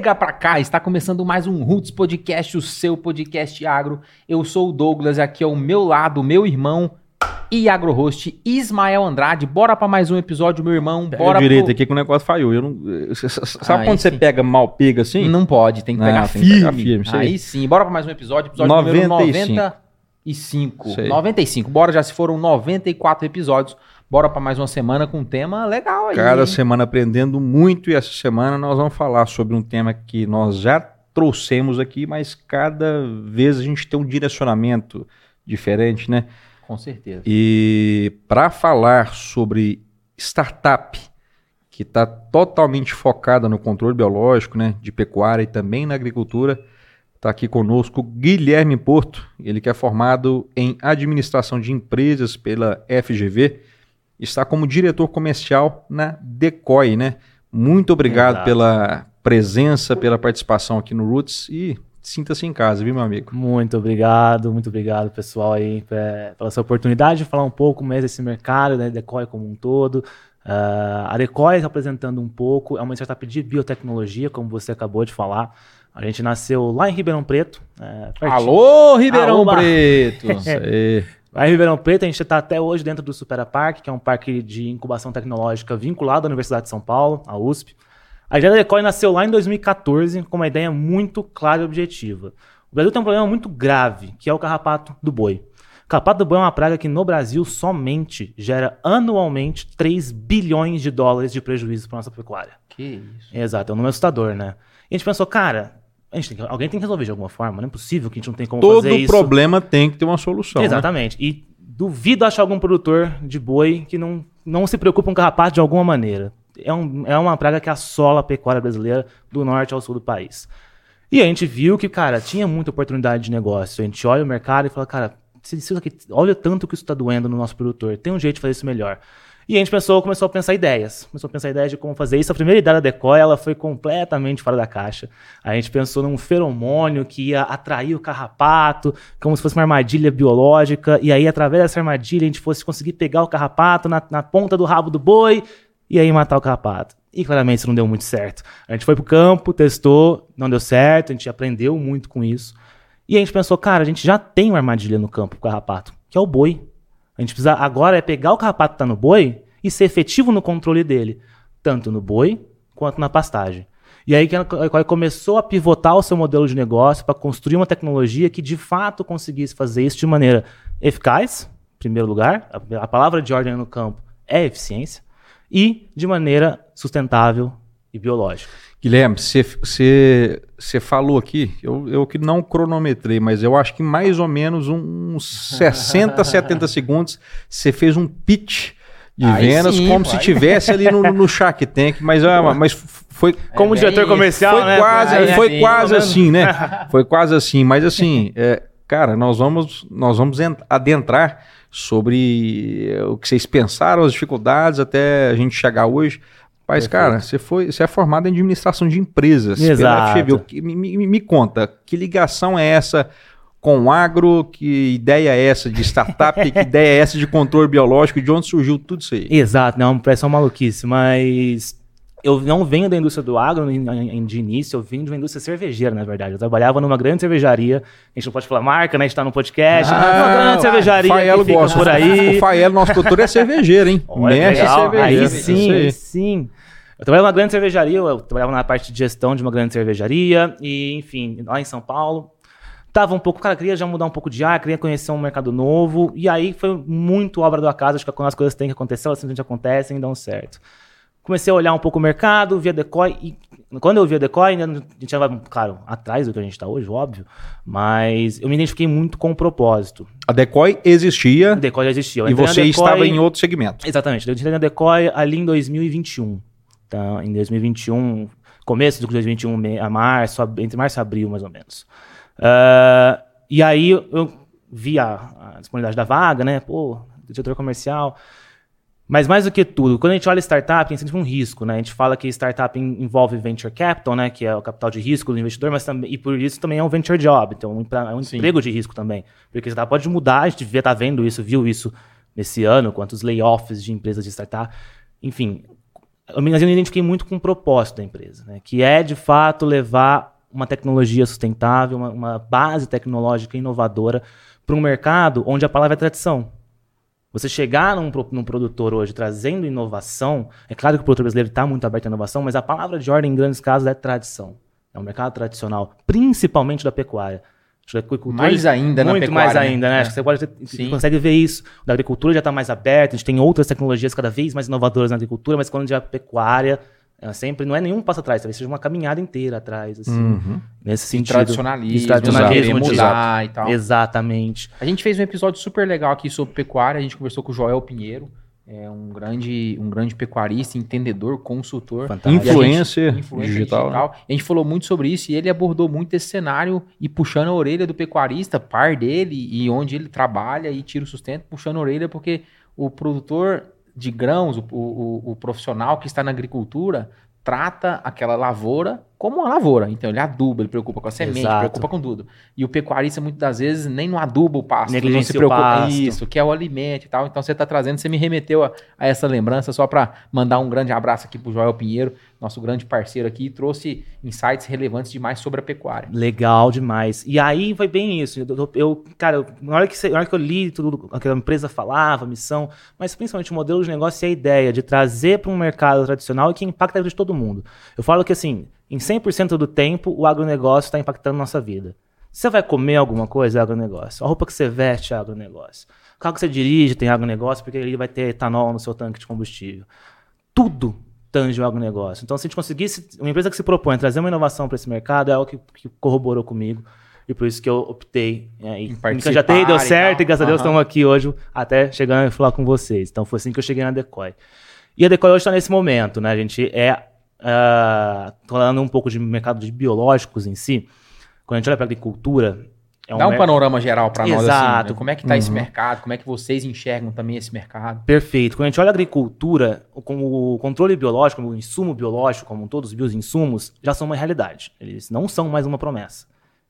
Chega pra cá, está começando mais um Roots Podcast, o seu podcast agro. Eu sou o Douglas aqui ao meu lado, meu irmão e agro-host Ismael Andrade. Bora pra mais um episódio, meu irmão. Pega Bora direito pro... aqui que o negócio falhou. Eu não, sabe Aí quando você sim. pega mal pega assim? Não pode, tem que pegar tem que pegar firme. firme, aí. sim, bora pra mais um episódio, episódio número 95. 95. Isso aí. 95. Bora, já se foram 94 episódios. Bora pra mais uma semana com um tema legal aí. Cada hein? semana aprendendo muito e essa semana nós vamos falar sobre um tema que nós já trouxemos aqui, mas cada vez a gente tem um direcionamento diferente, né? Com certeza. E para falar sobre startup que está totalmente focada no controle biológico, né, de pecuária e também na agricultura, está aqui conosco Guilherme Porto, ele que é formado em administração de empresas pela FGV, está como diretor comercial na Decoy, né? Muito obrigado Exato. pela presença, pela participação aqui no Roots e sinta-se em casa, viu, meu amigo? Muito obrigado, muito obrigado, pessoal, aí, pe- pela sua oportunidade de falar um pouco mais desse mercado, né, Decoy como um todo. Ah, a Decoy, apresentando um pouco, é uma startup de biotecnologia, como você acabou de falar. A gente nasceu lá em Ribeirão Preto. é. Alô, Ribeirão Aoba. Preto! Isso aí. Lá em Ribeirão Preto, a gente está até hoje dentro do Supera Park, que é um parque de incubação tecnológica vinculado à Universidade de São Paulo, a USP. A ideia da Decoy nasceu lá em 2014 com uma ideia muito clara e objetiva. O Brasil tem um problema muito grave, que é o carrapato do boi. O carrapato do boi é uma praga que no Brasil somente gera anualmente 3 bilhões de dólares de prejuízo para nossa pecuária. Que isso. Exato, é um número assustador, né? E a gente pensou, cara, a gente tem que- alguém tem que resolver de alguma forma, não é possível que a gente não tenha como Todo fazer isso. problema tem que ter uma solução. né? Exatamente. E duvido achar algum produtor de boi que não, não se preocupa com carrapato de alguma maneira. É, um, é uma praga que assola a pecuária brasileira do norte ao sul do país. E a gente viu que, cara, tinha muita oportunidade de negócio. A gente olha o mercado e fala, cara, se aqui, olha tanto que isso está doendo no nosso produtor. Tem um jeito de fazer isso melhor. E a gente pensou, começou a pensar ideias. Começou a pensar ideias de como fazer isso. A primeira ideia da Decoy, ela foi completamente fora da caixa. A gente pensou num feromônio que ia atrair o carrapato, como se fosse uma armadilha biológica. E aí, através dessa armadilha, a gente fosse conseguir pegar o carrapato na, na ponta do rabo do boi e aí matar o carrapato. E claramente isso não deu muito certo. A gente foi pro campo, testou, não deu certo, a gente aprendeu muito com isso. E a gente pensou, cara, a gente já tem uma armadilha no campo pro carrapato, que é o boi. A gente precisa agora é pegar o carrapato que tá no boi e ser efetivo no controle dele, tanto no boi quanto na pastagem. E aí que a começou a pivotar o seu modelo de negócio para construir uma tecnologia que de fato conseguisse fazer isso de maneira eficaz, em primeiro lugar, a, a palavra de ordem no campo é eficiência, e de maneira sustentável e biológica. Guilherme, você falou aqui, eu, eu que não cronometrei, mas eu acho que mais ou menos uns 60, 70 segundos você fez um pitch de Aí vendas sim, como pai. se tivesse ali no, no Shark Tank, mas, ah, mas foi, Como diretor isso. comercial, foi né? quase, É, foi sim, quase assim, né? Foi quase assim, mas assim, é, cara, nós vamos, nós vamos en- adentrar sobre o que vocês pensaram, as dificuldades até a gente chegar hoje. Mas, Perfeito. cara, você foi, você é formado em administração de empresas Exato. pela FGV. Me, me- me conta, que ligação é essa com o agro? Que ideia é essa de startup? que ideia é essa de controle biológico? De onde surgiu tudo isso aí? Exato, não, parece uma maluquice, mas eu não venho da indústria do agro de início, eu vim de uma indústria cervejeira, na verdade. Eu trabalhava numa grande cervejaria, a gente não pode falar marca, né? A gente tá no podcast. uma grande cervejaria Faelo gosta. por aí. O Faelo, nosso doutor, é cervejeiro, hein? Olha, Mestre legal. cervejeiro. Aí sim, aí sim. Eu trabalhava numa grande cervejaria, eu trabalhava na parte de gestão de uma grande cervejaria, e enfim, lá em São Paulo. Tava um pouco, cara, queria já mudar um pouco de ar, queria conhecer um mercado novo, e aí foi muito obra do acaso, acho que quando as coisas têm que acontecer, elas simplesmente acontecem e dão certo. Comecei a olhar um pouco o mercado, via Decoy, e quando eu via Decoy, a gente estava, claro, atrás do que a gente está hoje, óbvio, mas eu me identifiquei muito com o propósito. A Decoy existia O Decoy já existia. Eu e você Decoy- estava em outro segmento. Exatamente. Eu entrei na Decoy ali em 2021. Então, em 2021, começo de 2021, me- a março, entre março e abril, mais ou menos. Ah, e aí eu- vi a, a disponibilidade da vaga, né? Pô, diretor comercial. Mas mais do que tudo, quando a gente olha startup, tem sempre um risco, né? A gente fala que startup en- envolve venture capital, né? Que é o capital de risco do investidor, mas também, e por isso também é um venture job, então é um Sim. emprego de risco também. Porque a startup pode mudar, a gente devia estar vendo isso, viu isso nesse ano, quantos layoffs de empresas de startup. Enfim, eu me identifiquei muito com o propósito da empresa, né? que é de fato levar uma tecnologia sustentável, uma, uma base tecnológica inovadora para um mercado onde a palavra é tradição. Você chegar num, num, produtor hoje trazendo inovação, é claro que o produtor brasileiro está muito aberto à inovação, mas a palavra de ordem em grandes casos é tradição. É um mercado tradicional, principalmente da pecuária. Mais ainda muito na pecuária. mais ainda, né? né? É. Acho que você pode ter, consegue ver isso. Da agricultura já está mais aberta, a gente tem outras tecnologias cada vez mais inovadoras na agricultura, mas quando a pecuária é sempre não é nenhum passo atrás, talvez seja uma caminhada inteira atrás, assim, uhum. nesse sentido. Tradicionalismo, tradicionalismo mudar e tal. Exatamente. A gente fez um episódio super legal aqui sobre pecuária, a gente conversou com o Joel Pinheiro, é um grande, um grande pecuarista, entendedor, consultor. Influencer, influencer digital. digital. Né? A gente falou muito sobre isso e ele abordou muito esse cenário e puxando a orelha do pecuarista, par dele e onde ele trabalha e tira o sustento, puxando a orelha porque o produtor de grãos, o, o, o profissional que está na agricultura, trata aquela lavoura como uma lavoura. Então ele aduba, ele preocupa com a semente, Exato. preocupa com tudo. E o pecuarista muitas das vezes nem no aduba o pasto, não se preocupa pasto. isso, que é o alimento e tal. Então você está trazendo, você me remeteu a, a essa lembrança só para mandar um grande abraço aqui pro Joel Pinheiro, nosso grande parceiro aqui, e trouxe insights relevantes demais sobre a pecuária. Legal demais. E aí foi bem isso. Eu, eu cara, na hora que você, na hora que eu li tudo que a empresa falava, missão, mas principalmente o modelo de negócio e a ideia de trazer para um mercado tradicional e que impacta a vida de todo mundo. Eu falo que assim, em 100% do tempo, o agronegócio está impactando a nossa vida. Você vai comer alguma coisa, é agronegócio. A roupa que você veste é agronegócio. O carro que você dirige tem agronegócio porque ele vai ter etanol no seu tanque de combustível. Tudo tange o agronegócio. Então, se a gente conseguisse, uma empresa que se propõe a trazer uma inovação para esse mercado, é algo que, que, corroborou comigo. E por isso que eu optei é, em já tem, deu certo, e, e graças a Deus estamos aqui hoje, até chegando a falar com vocês. Então, foi assim que eu cheguei na Decoy. E a Decoy hoje está nesse momento, né? A gente é uh, falando um pouco de mercado de biológicos em si, quando a gente olha para a agricultura. É um Dá um mer... panorama geral para nós, assim, né? como é que está uhum. esse mercado, como é que vocês enxergam também esse mercado. Perfeito. Quando a gente olha a agricultura, como o controle biológico, o insumo biológico, como todos os bioinsumos, já são uma realidade. Eles não são mais uma promessa.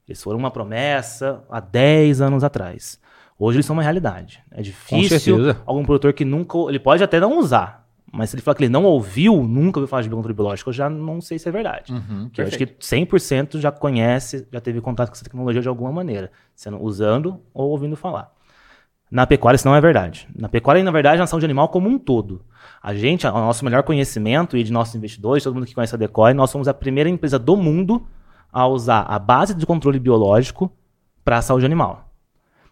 Eles foram uma promessa há 10 anos atrás. Hoje eles são uma realidade. É difícil algum produtor que nunca. Ele pode até não usar, mas se ele falar que ele não ouviu, nunca ouviu falar de biocontrole biológico, eu já não sei se é verdade. Uhum, eu acho que 100% já conhece, já teve contato com essa tecnologia de alguma maneira, sendo usando ou ouvindo falar. Na pecuária isso não é verdade. Na pecuária, na verdade, na saúde animal como um todo. A gente, o nosso melhor conhecimento e de nossos investidores, todo mundo que conhece a Decoy, nós somos a primeira empresa do mundo a usar a base de controle biológico para a saúde animal.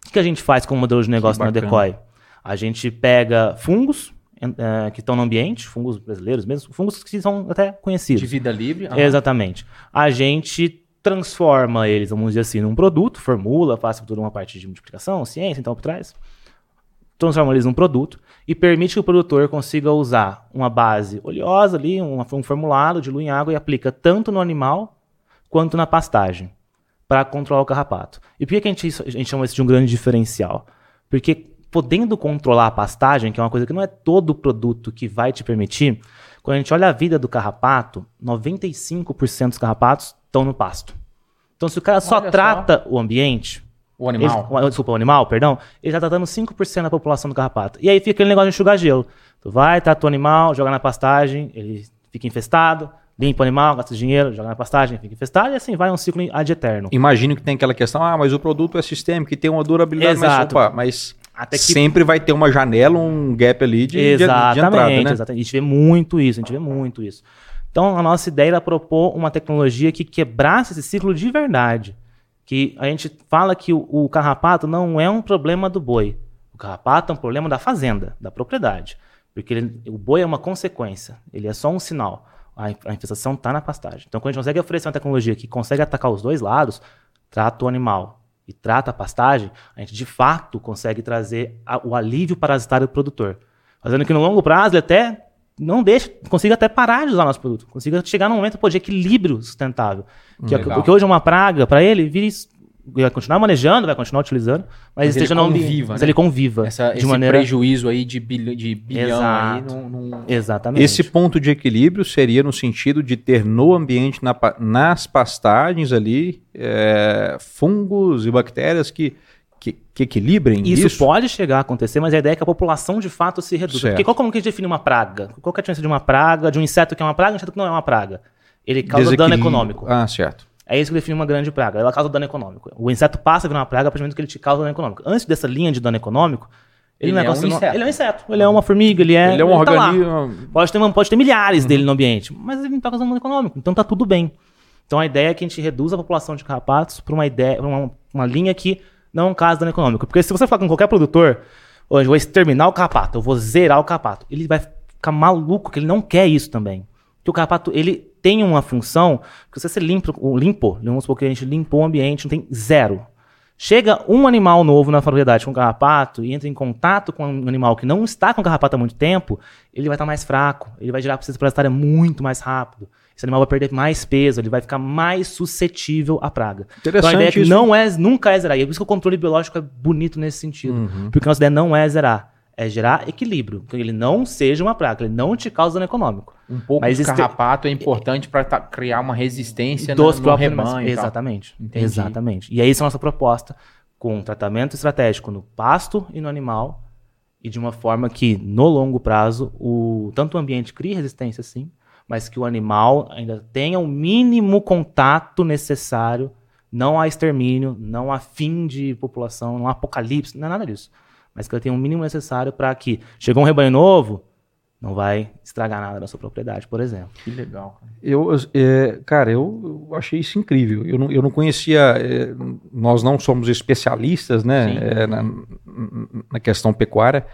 O que a gente faz com o modelo de negócio na Decoy? A gente pega fungos, uh, que estão no ambiente, fungos brasileiros mesmo, fungos que são até conhecidos. De vida livre? Uhum. Exatamente. A gente transforma eles, vamos dizer assim, num produto, formula, passa por uma parte de multiplicação, ciência, então por trás, transforma eles num produto e permite que o produtor consiga usar uma base oleosa ali, um, um formulado, dilui em água e aplica tanto no animal quanto na pastagem para controlar o carrapato. E por que a gente, a gente chama isso de um grande diferencial? Porque podendo controlar a pastagem, que é uma coisa que não é todo produto que vai te permitir, quando a gente olha a vida do carrapato, 95% dos carrapatos estão no pasto. Então, se o cara só olha trata só. o ambiente. O animal. Ele, desculpa, o animal, perdão. Ele está tratando 5% da população do carrapato. E aí fica aquele negócio de enxugar gelo. Tu vai, trata o animal, joga na pastagem, ele fica infestado, limpa o animal, gasta dinheiro, joga na pastagem, fica infestado, e assim vai um ciclo ad eterno. Imagino que tem aquela questão, ah, mas o produto é sistêmico, que tem uma durabilidade, Exato. mas, opa, mas até que... Sempre vai ter uma janela, um gap ali de, exatamente, de, entrada, né? Exatamente, a gente vê muito isso, a gente vê muito isso. Então, a nossa ideia era propor uma tecnologia que quebrasse esse ciclo de verdade. Que a gente fala que o, o carrapato não é um problema do boi. O carrapato é um problema da fazenda, da propriedade. Porque ele, o boi é uma consequência, ele é só um sinal. A, a infestação está na pastagem. Então, quando a gente consegue oferecer uma tecnologia que consegue atacar os dois lados, trata o animal, e trata a pastagem, a gente de fato consegue trazer a, o alívio parasitário do produtor. Fazendo que no longo prazo ele até não deixa, consiga até parar de usar nosso produto, consiga chegar num momento pô, de equilíbrio sustentável. Que, é, que hoje é uma praga para ele, vire vai continuar manejando, vai continuar utilizando, mas, mas esteja ele conviva, mas né? ele conviva Essa, de esse maneira... prejuízo aí de, bilhão, de bilhão Exato. aí não, Exatamente. Esse ponto de equilíbrio seria no sentido de ter no ambiente, na, nas pastagens ali, é, fungos e bactérias que que, que equilibrem Isso, isso? pode chegar a acontecer, mas a ideia é que a população de fato se reduza. Certo. Porque qual como que a gente define uma praga? Qual que é a diferença de uma praga, de um inseto que é uma praga e um inseto que não é uma praga? Ele causa dano econômico. Ah, certo. É isso que define uma grande praga. Ela causa dano econômico. O inseto passa a virar uma praga a partir do momento que ele te causa dano econômico. Antes dessa linha de dano econômico, ele, Ele não é, é um inseto. Ele é um inseto. Ele é uma formiga, ele é. Ele é um tá organismo. Pode ter, pode ter milhares dele no ambiente, mas ele não está causando dano econômico. Então tá tudo bem. Então a ideia é que a gente reduza a população de carrapatos para uma ideia, uma, uma linha que não causa dano econômico. Porque se você falar com qualquer produtor, hoje eu vou exterminar o carrapato, eu vou zerar o carrapato, ele vai ficar maluco, que ele não quer isso também. Porque o carrapato, ele tem uma função que se você limpa, o limpo, vamos supor que a gente limpou o ambiente, não tem zero. Chega um animal novo na propriedade com carrapato e entra em contato com um animal que não está com carrapato há muito tempo, ele vai estar mais fraco, ele vai gerar processo parasitário muito mais rápido. Esse animal vai perder mais peso, ele vai ficar mais suscetível à praga. Então a Interessante ideia é que isso. não é, nunca é zerar. E é por isso que o controle biológico é bonito nesse sentido. Uhum. Porque a nossa ideia não é zerar, é gerar equilíbrio. Que ele não seja uma praga, que ele não te cause dano econômico. Um pouco Mas de carrapato é importante para criar uma resistência no, dos no próprios rebanho. animais. e tal. Exatamente. Entendi. Exatamente. E aí essa é a nossa proposta, com um tratamento estratégico no pasto e no animal, e de uma forma que, no longo prazo, o, tanto o ambiente crie resistência, sim, mas que o animal ainda tenha o mínimo contato necessário, não há extermínio, não há fim de população, não há apocalipse, não é nada disso. Mas que ele tenha o mínimo necessário para que, chegou um rebanho novo, não vai estragar nada na sua propriedade, por exemplo. Que legal. cara. Eu, é, cara, eu, eu achei isso incrível. Eu não, eu não conhecia. é, nós não somos especialistas, né, é, na, na questão pecuária,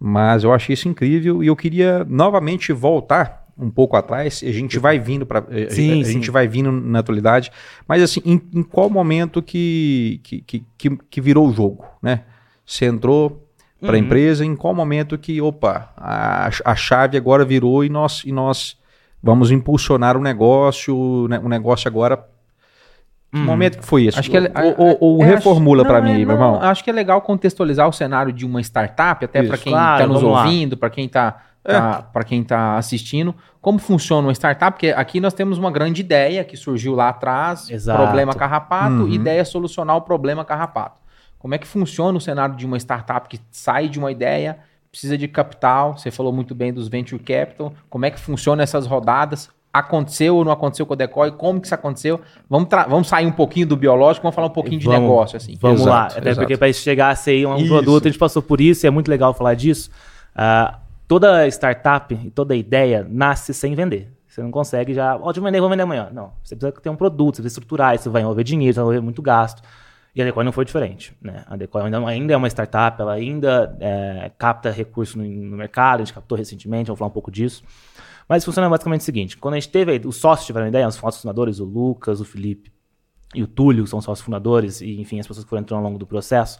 mas eu achei isso incrível e eu queria novamente voltar um pouco atrás. A gente vai vindo para, a, Sim, a sim. gente vai vindo na atualidade, mas assim, em, em qual momento que, que, que, que, que virou o jogo, né? Você entrou para a Uhum. empresa, em qual momento que, opa, a, a chave agora virou e nós, e nós vamos impulsionar o negócio, né, o negócio agora. Que Hum. momento que foi esse? Acho que ele- ou, ou- ou é, reformula para não, mim, é, meu irmão. Acho que é legal contextualizar o cenário de uma startup, até para Isso. quem Claro, está nos vamos lá. ouvindo, para quem está para quem tá assistindo, como funciona uma startup, porque aqui nós temos uma grande ideia que surgiu lá atrás, Exato. problema carrapato, Uhum. ideia é solucionar o problema carrapato. Como é que funciona o cenário de uma startup que sai de uma ideia, precisa de capital, você falou muito bem dos venture capital, como é que funciona essas rodadas? Aconteceu ou não aconteceu com o Decoy? Como que isso aconteceu? Vamos, vamos sair um pouquinho do biológico, vamos falar um pouquinho de Vamos- negócio, assim. Vamos Exato, lá, até exato. porque para chegar a ser um Isso. produto, a gente passou por isso e é muito legal falar disso. Ah, toda startup e toda ideia nasce sem vender. Você não consegue já, ó, deixa eu vender, vou vender amanhã. Não, você precisa ter um produto, você precisa estruturar, isso vai envolver dinheiro, vai envolver muito gasto. E a Decoy não foi diferente. Né? A Decoy ainda, ainda é uma startup, ela ainda é, capta recursos no, no mercado, a gente captou recentemente, vamos falar um pouco disso. Mas funciona basicamente o seguinte: quando a gente teve, os sócios tiveram ideia, os sócios fundadores, o Lucas, o Felipe e o Túlio, que são sócios fundadores, e enfim, as pessoas que foram entrando ao longo do processo.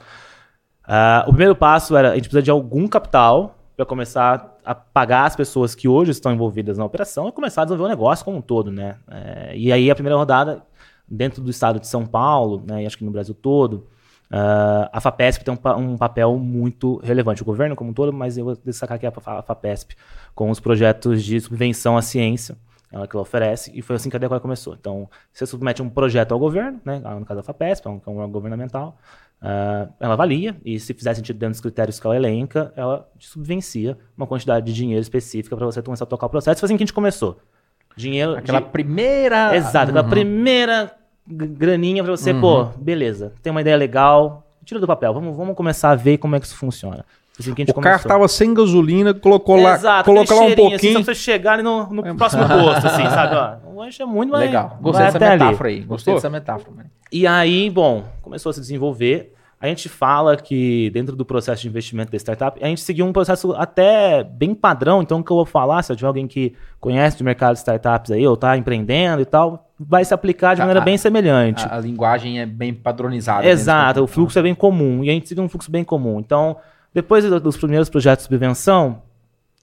Ah, o primeiro passo era a gente precisa de algum capital para começar a pagar as pessoas que hoje estão envolvidas na operação e começar a desenvolver o negócio como um todo, né? É, e aí a primeira rodada dentro do estado de São Paulo, né, e acho que no Brasil todo, ah, a Fapesp tem um, um papel muito relevante. O governo como um todo, mas eu vou destacar aqui a Fa- a Fapesp com os projetos de subvenção à ciência, ela que ela oferece, e foi assim que a Decoy começou. Então, você submete um projeto ao governo, né, no caso da Fapesp, é que é um órgão governamental, ah, ela avalia, e se fizer sentido dentro dos critérios que ela elenca, ela subvencia uma quantidade de dinheiro específica para você começar a tocar o processo. Foi assim que a gente começou. Dinheiro. Aquela de- primeira. Exato, aquela primeira g- graninha pra você, pô, beleza, tem uma ideia legal, tira do papel, vamos, vamos começar a ver como é que isso funciona. Assim que a gente O carro começou. tava sem gasolina, colocou lá, Exato, colocou lá um assim, pouquinho. só pra você chegar ali no, no próximo posto, assim, sabe? Ó, o lanche é muito mais. Legal. Gostei dessa até ali. metáfora aí. Gostei Gostou? dessa metáfora. mano. E aí, bom, começou a se desenvolver. A gente fala que dentro do processo de investimento da startup, a gente seguiu um processo até bem padrão. Então, o que eu vou falar, se eu tiver alguém que conhece de mercado de startups aí, ou tá empreendendo e tal, vai se aplicar de A- maneira a- bem semelhante. A, a linguagem é bem padronizada. Exato, o fluxo é bem comum. E a gente seguiu um fluxo bem comum. Então, depois do- dos primeiros projetos de subvenção,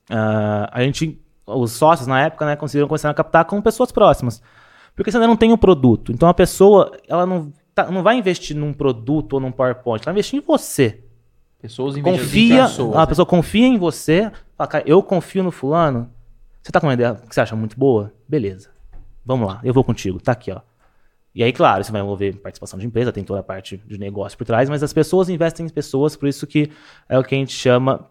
ah, a gente, os sócios na época, né, conseguiram começar a captar com pessoas próximas. Porque você ainda não tem o produto. Então a pessoa, ela não, tá- não vai investir num produto ou num PowerPoint, ela vai investir em você. Pessoas Confia, pessoas, a né? pessoa confia em você, fala, cara, eu confio no fulano. Você tá com uma ideia que você acha muito boa? Beleza. Vamos lá, eu vou contigo. Tá aqui, ó. E aí, claro, isso vai envolver participação de empresa, tem toda a parte de negócio por trás, mas as pessoas investem em pessoas, por isso que é o que a gente chama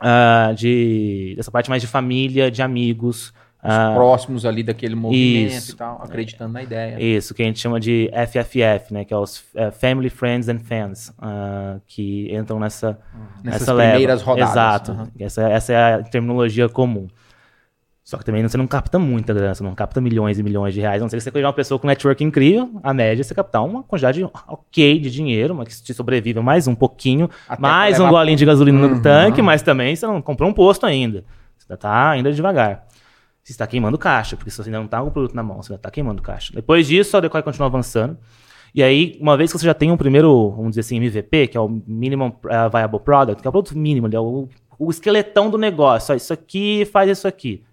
uh, de dessa parte mais de família, de amigos. Uh, próximos ali daquele movimento isso, e tal, acreditando na ideia. Isso, que a gente chama de FFF, né, que é os uh, Family, Friends and Fans, que entram nessa, Nessas nessa primeiras leva. rodadas. Exato, uhum. essa, essa é a terminologia comum. Só que também você não capta muita grana, você não capta milhões e milhões de reais. Não sei se você pegar uma pessoa com network incrível, a média é você captar uma quantidade ok de dinheiro, mas que te sobrevive mais um pouquinho, Até mais um golinho de gasolina uhum. no tanque, mas também você não comprou um posto ainda. Você está ainda devagar. Você está queimando caixa, porque você ainda não está com o produto na mão, você ainda está queimando caixa. Depois disso, a Decoy continua avançando. E aí, uma vez que você já tem um primeiro, vamos dizer assim, MVP, que é o Minimum uh, Viable Product, que é o produto mínimo, é o, o esqueletão do negócio. Ó, isso aqui faz isso aqui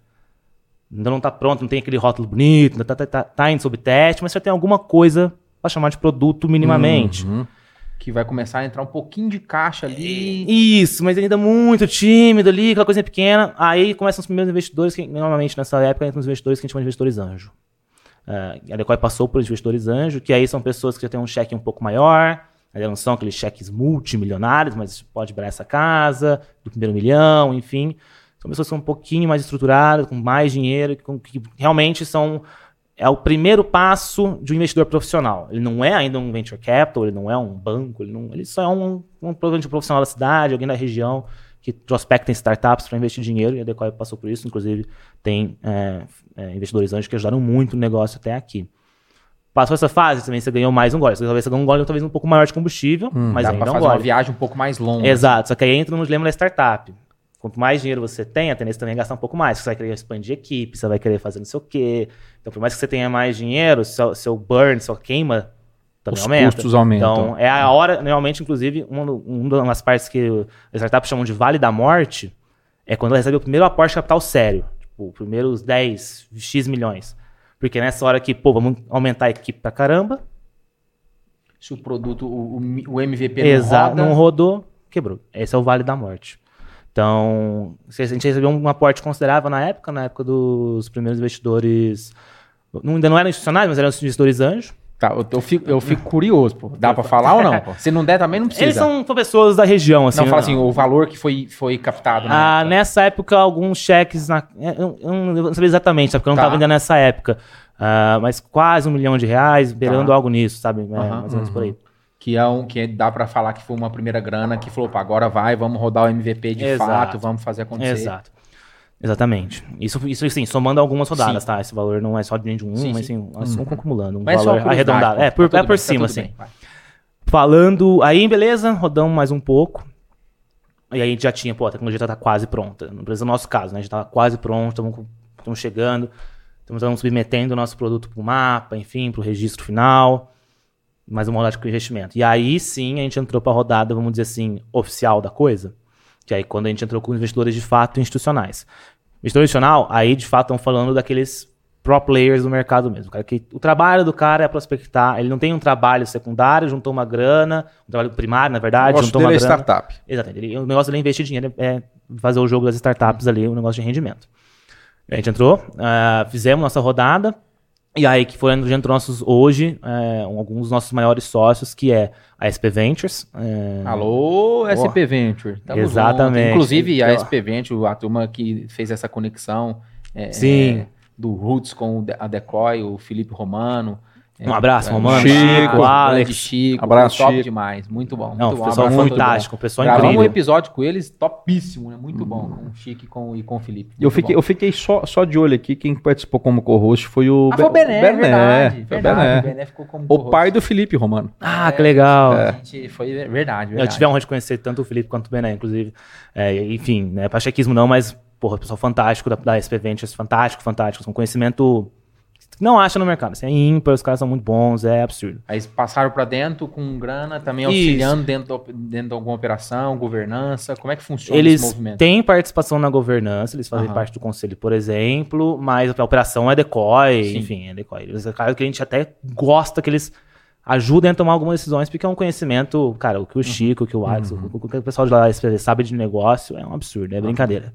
ainda não está pronto, não tem aquele rótulo bonito, ainda está tá, tá, tá indo sob teste, mas já tem alguma coisa para chamar de produto minimamente. Uhum. Que vai começar a entrar um pouquinho de caixa ali. Isso, mas ainda muito tímido ali, aquela coisinha pequena. Aí começam os primeiros investidores, que normalmente nessa época entram os investidores que a gente chama de investidores anjo. Uh, a Decoy passou por investidores anjo, que aí são pessoas que já têm um cheque um pouco maior, não são aqueles cheques multimilionários, mas pode virar essa casa, do primeiro milhão, enfim. São pessoas que são um pouquinho mais estruturadas, com mais dinheiro, que realmente são é o primeiro passo de um investidor profissional. Ele não é ainda um venture capital, ele não é um banco, ele, não, ele só é um, um profissional da cidade, alguém da região que prospecta em startups para investir dinheiro, e a Decoy passou por isso, inclusive tem é, é, investidores anjos que ajudaram muito o negócio até aqui. Passou essa fase, também você ganhou mais um gole. Talvez você ganhou um gole talvez um pouco maior de combustível, hum, mas ainda é um fazer gole. uma viagem um pouco mais longa. Exato, só que aí entra no dilema da startup. Quanto mais dinheiro você tem, a tendência também é gastar um pouco mais. Você vai querer expandir equipe, você vai querer fazer não sei o quê. Então, por mais que você tenha mais dinheiro, seu, seu burn, sua queima também Os aumenta. custos aumentam. Então, é a hora, realmente, inclusive, uma, uma das partes que as startups chamam de vale da morte é quando ela recebe o primeiro aporte capital sério. Tipo, primeiros 10, X milhões. Porque nessa hora que, pô, vamos aumentar a equipe pra caramba. Se o produto, o, o MVP Exato, não roda... não rodou, quebrou. Esse é o vale da morte. Então, a gente recebeu um aporte considerável na época, na época dos primeiros investidores. Não, ainda não eram institucionais, mas eram investidores anjos. Tá, eu, eu, fico, eu fico curioso, pô. Dá pra falar ou não? Pô? Se não der, também não precisa. Eles são pessoas da região, assim. Não, fala assim, o valor que foi, foi captado. Ah, nessa época, alguns cheques. Na, eu, eu, não sei exatamente, sabe? Porque eu não tá. tava ainda nessa época. Uh, mas quase um milhão de reais, beirando tá. algo nisso, sabe? É, mais ou menos por aí que é um que dá para falar que foi uma primeira grana que falou, agora vai, vamos rodar o MVP de Exato. fato, vamos fazer acontecer. Exato. Exatamente. Isso, isso sim, somando algumas rodadas, sim. tá? Esse valor não é só de um, sim, mas sim, um, uhum. acumulando. Um mas valor arredondado. É, por, tá é por bem, cima, tá assim. Falando. Aí, beleza, rodamos mais um pouco. E aí a gente já tinha, pô, a tecnologia tá quase pronta. Não precisa do nosso caso, né? A gente tava quase pronto, estamos chegando, estamos submetendo o nosso produto pro mapa, enfim, pro registro final mais uma rodada com investimento. E aí sim a gente entrou para a rodada, vamos dizer assim, oficial da coisa. Que aí quando a gente entrou com investidores de fato institucionais. Investidor institucional, aí de fato estão falando daqueles pro players do mercado mesmo. O, cara que, o trabalho do cara é prospectar, ele não tem um trabalho secundário, juntou uma grana, um trabalho primário, na verdade, o juntou uma é grana. startup. Exatamente. Ele, o negócio dele é investir dinheiro, é fazer o jogo das startups ali, um negócio de rendimento. A gente entrou, uh, fizemos nossa rodada, e aí que foi onde entrou nossos, hoje, é, alguns dos nossos maiores sócios, que é a SP Ventures. É... Alô, SP Venture. Tamo Exatamente. Junto. Inclusive, a SP Venture, a turma que fez essa conexão é, Sim. do Roots com a Decoy, o Felipe Romano. Um abraço, é, Romano. Chico, Alex. Chico. Abraço, top Chico. demais. Muito bom. Não, muito pessoal bom. fantástico, pessoal Gravamos incrível. um episódio com eles topíssimo, né? Muito bom. Com o Chico e com, e com o Felipe. Eu fiquei, eu fiquei só, só de olho aqui. Quem participou como co-host foi o, ah, foi o Bené, Bené. verdade, verdade, Bené. o Bené ficou como O pai do Felipe Romano. Ah, que legal. A gente foi verdade, verdade. Eu tive a honra de conhecer tanto o Felipe quanto o Bené, inclusive. É, enfim, né, pachequismo não, mas, porra, pessoal fantástico da, da SP Ventures, fantástico, fantástico. Um conhecimento não acha no mercado. Assim, é ímpar, os caras são muito bons, é absurdo. Aí passaram para dentro com grana, também auxiliando dentro, do, dentro de alguma operação, governança. Como é que funciona eles esse movimento? têm participação na governança, eles fazem Aham. parte do conselho, por exemplo, mas a operação é decoy, Sim. enfim, é decoy. Eles é claro que a gente até gosta que eles ajudem a tomar algumas decisões, porque é um conhecimento, cara, o que o Chico, o que o Alex, o, o que o pessoal de lá sabe de negócio é um absurdo, é brincadeira.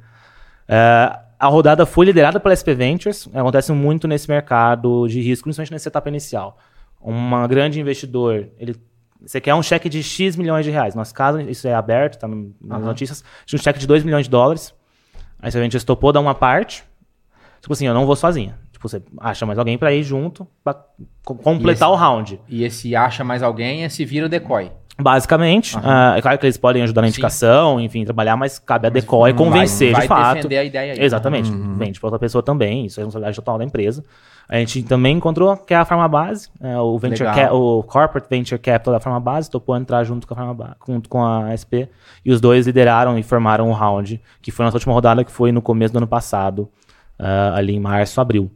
É, a rodada foi liderada pela SP Ventures, acontece muito nesse mercado de risco, principalmente nessa etapa inicial, uma grande investidor, ele você quer um cheque de X milhões de reais. No nosso caso, isso é aberto, tá no- nas Aham. notícias. Tinha um cheque de 2 milhões de dólares. Aí a gente estopou dar uma parte. Tipo assim, eu não vou sozinha. Tipo, você acha mais alguém pra ir junto co- completar E o round. E esse acha mais alguém, esse vira o decoy. Basicamente, é claro que eles podem ajudar na Sim. indicação, enfim, trabalhar, mas cabe a decoy convencer vai, de vai fato. defender a ideia aí. Exatamente. Vende para outra pessoa também, isso é responsabilidade total da empresa. A gente também encontrou que é a Farmabase, é, o, venture o Corporate Venture Capital da Farmabase, topou entrar junto com a Farmabase, junto com a SP, e os dois lideraram e formaram um round, que foi a nossa última rodada, que foi no começo do ano passado, ah, ali em março, abril.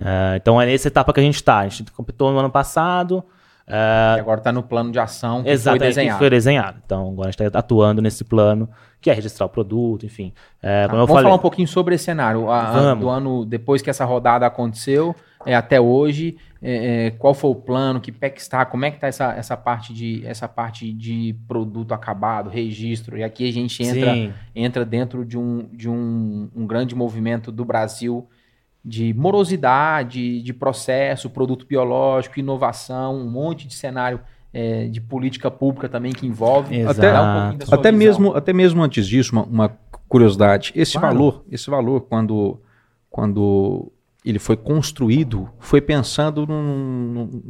Ah, então é nessa etapa que a gente está. A gente completou no ano passado, E agora tá no plano de ação que Exato, foi é, que desenhado. foi desenhado. Então, agora a gente está atuando nesse plano, que é registrar o produto, enfim. É, Tá, Vamos falei, falar um pouquinho sobre esse cenário. A- do ano, depois que essa rodada aconteceu, é, até hoje, é, é, qual foi o plano, que pé que está, como é que está essa, essa, parte de, essa parte de produto acabado, registro, e aqui a gente entra, Sim, entra dentro de, um, de um, um grande movimento do Brasil de morosidade, de processo, produto biológico, inovação, um monte de cenário é, de política pública também que envolve. Dá um Até mesmo, até mesmo antes disso, uma, uma curiosidade. Esse Claro. valor, esse valor, quando, quando ele foi construído, foi pensando num- num-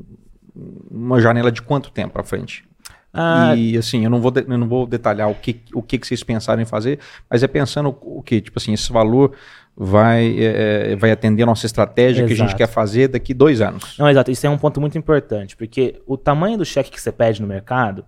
numa janela de quanto tempo para frente? Ah, E assim, eu não vou, de- eu não vou detalhar o que, o que, que vocês pensaram em fazer, mas é pensando o que? Tipo assim, esse valor vai, é, vai atender a nossa estratégia que a gente Exato. quer fazer daqui dois anos. Não, exato. Isso é um ponto muito importante, porque o tamanho do cheque que você pede no mercado,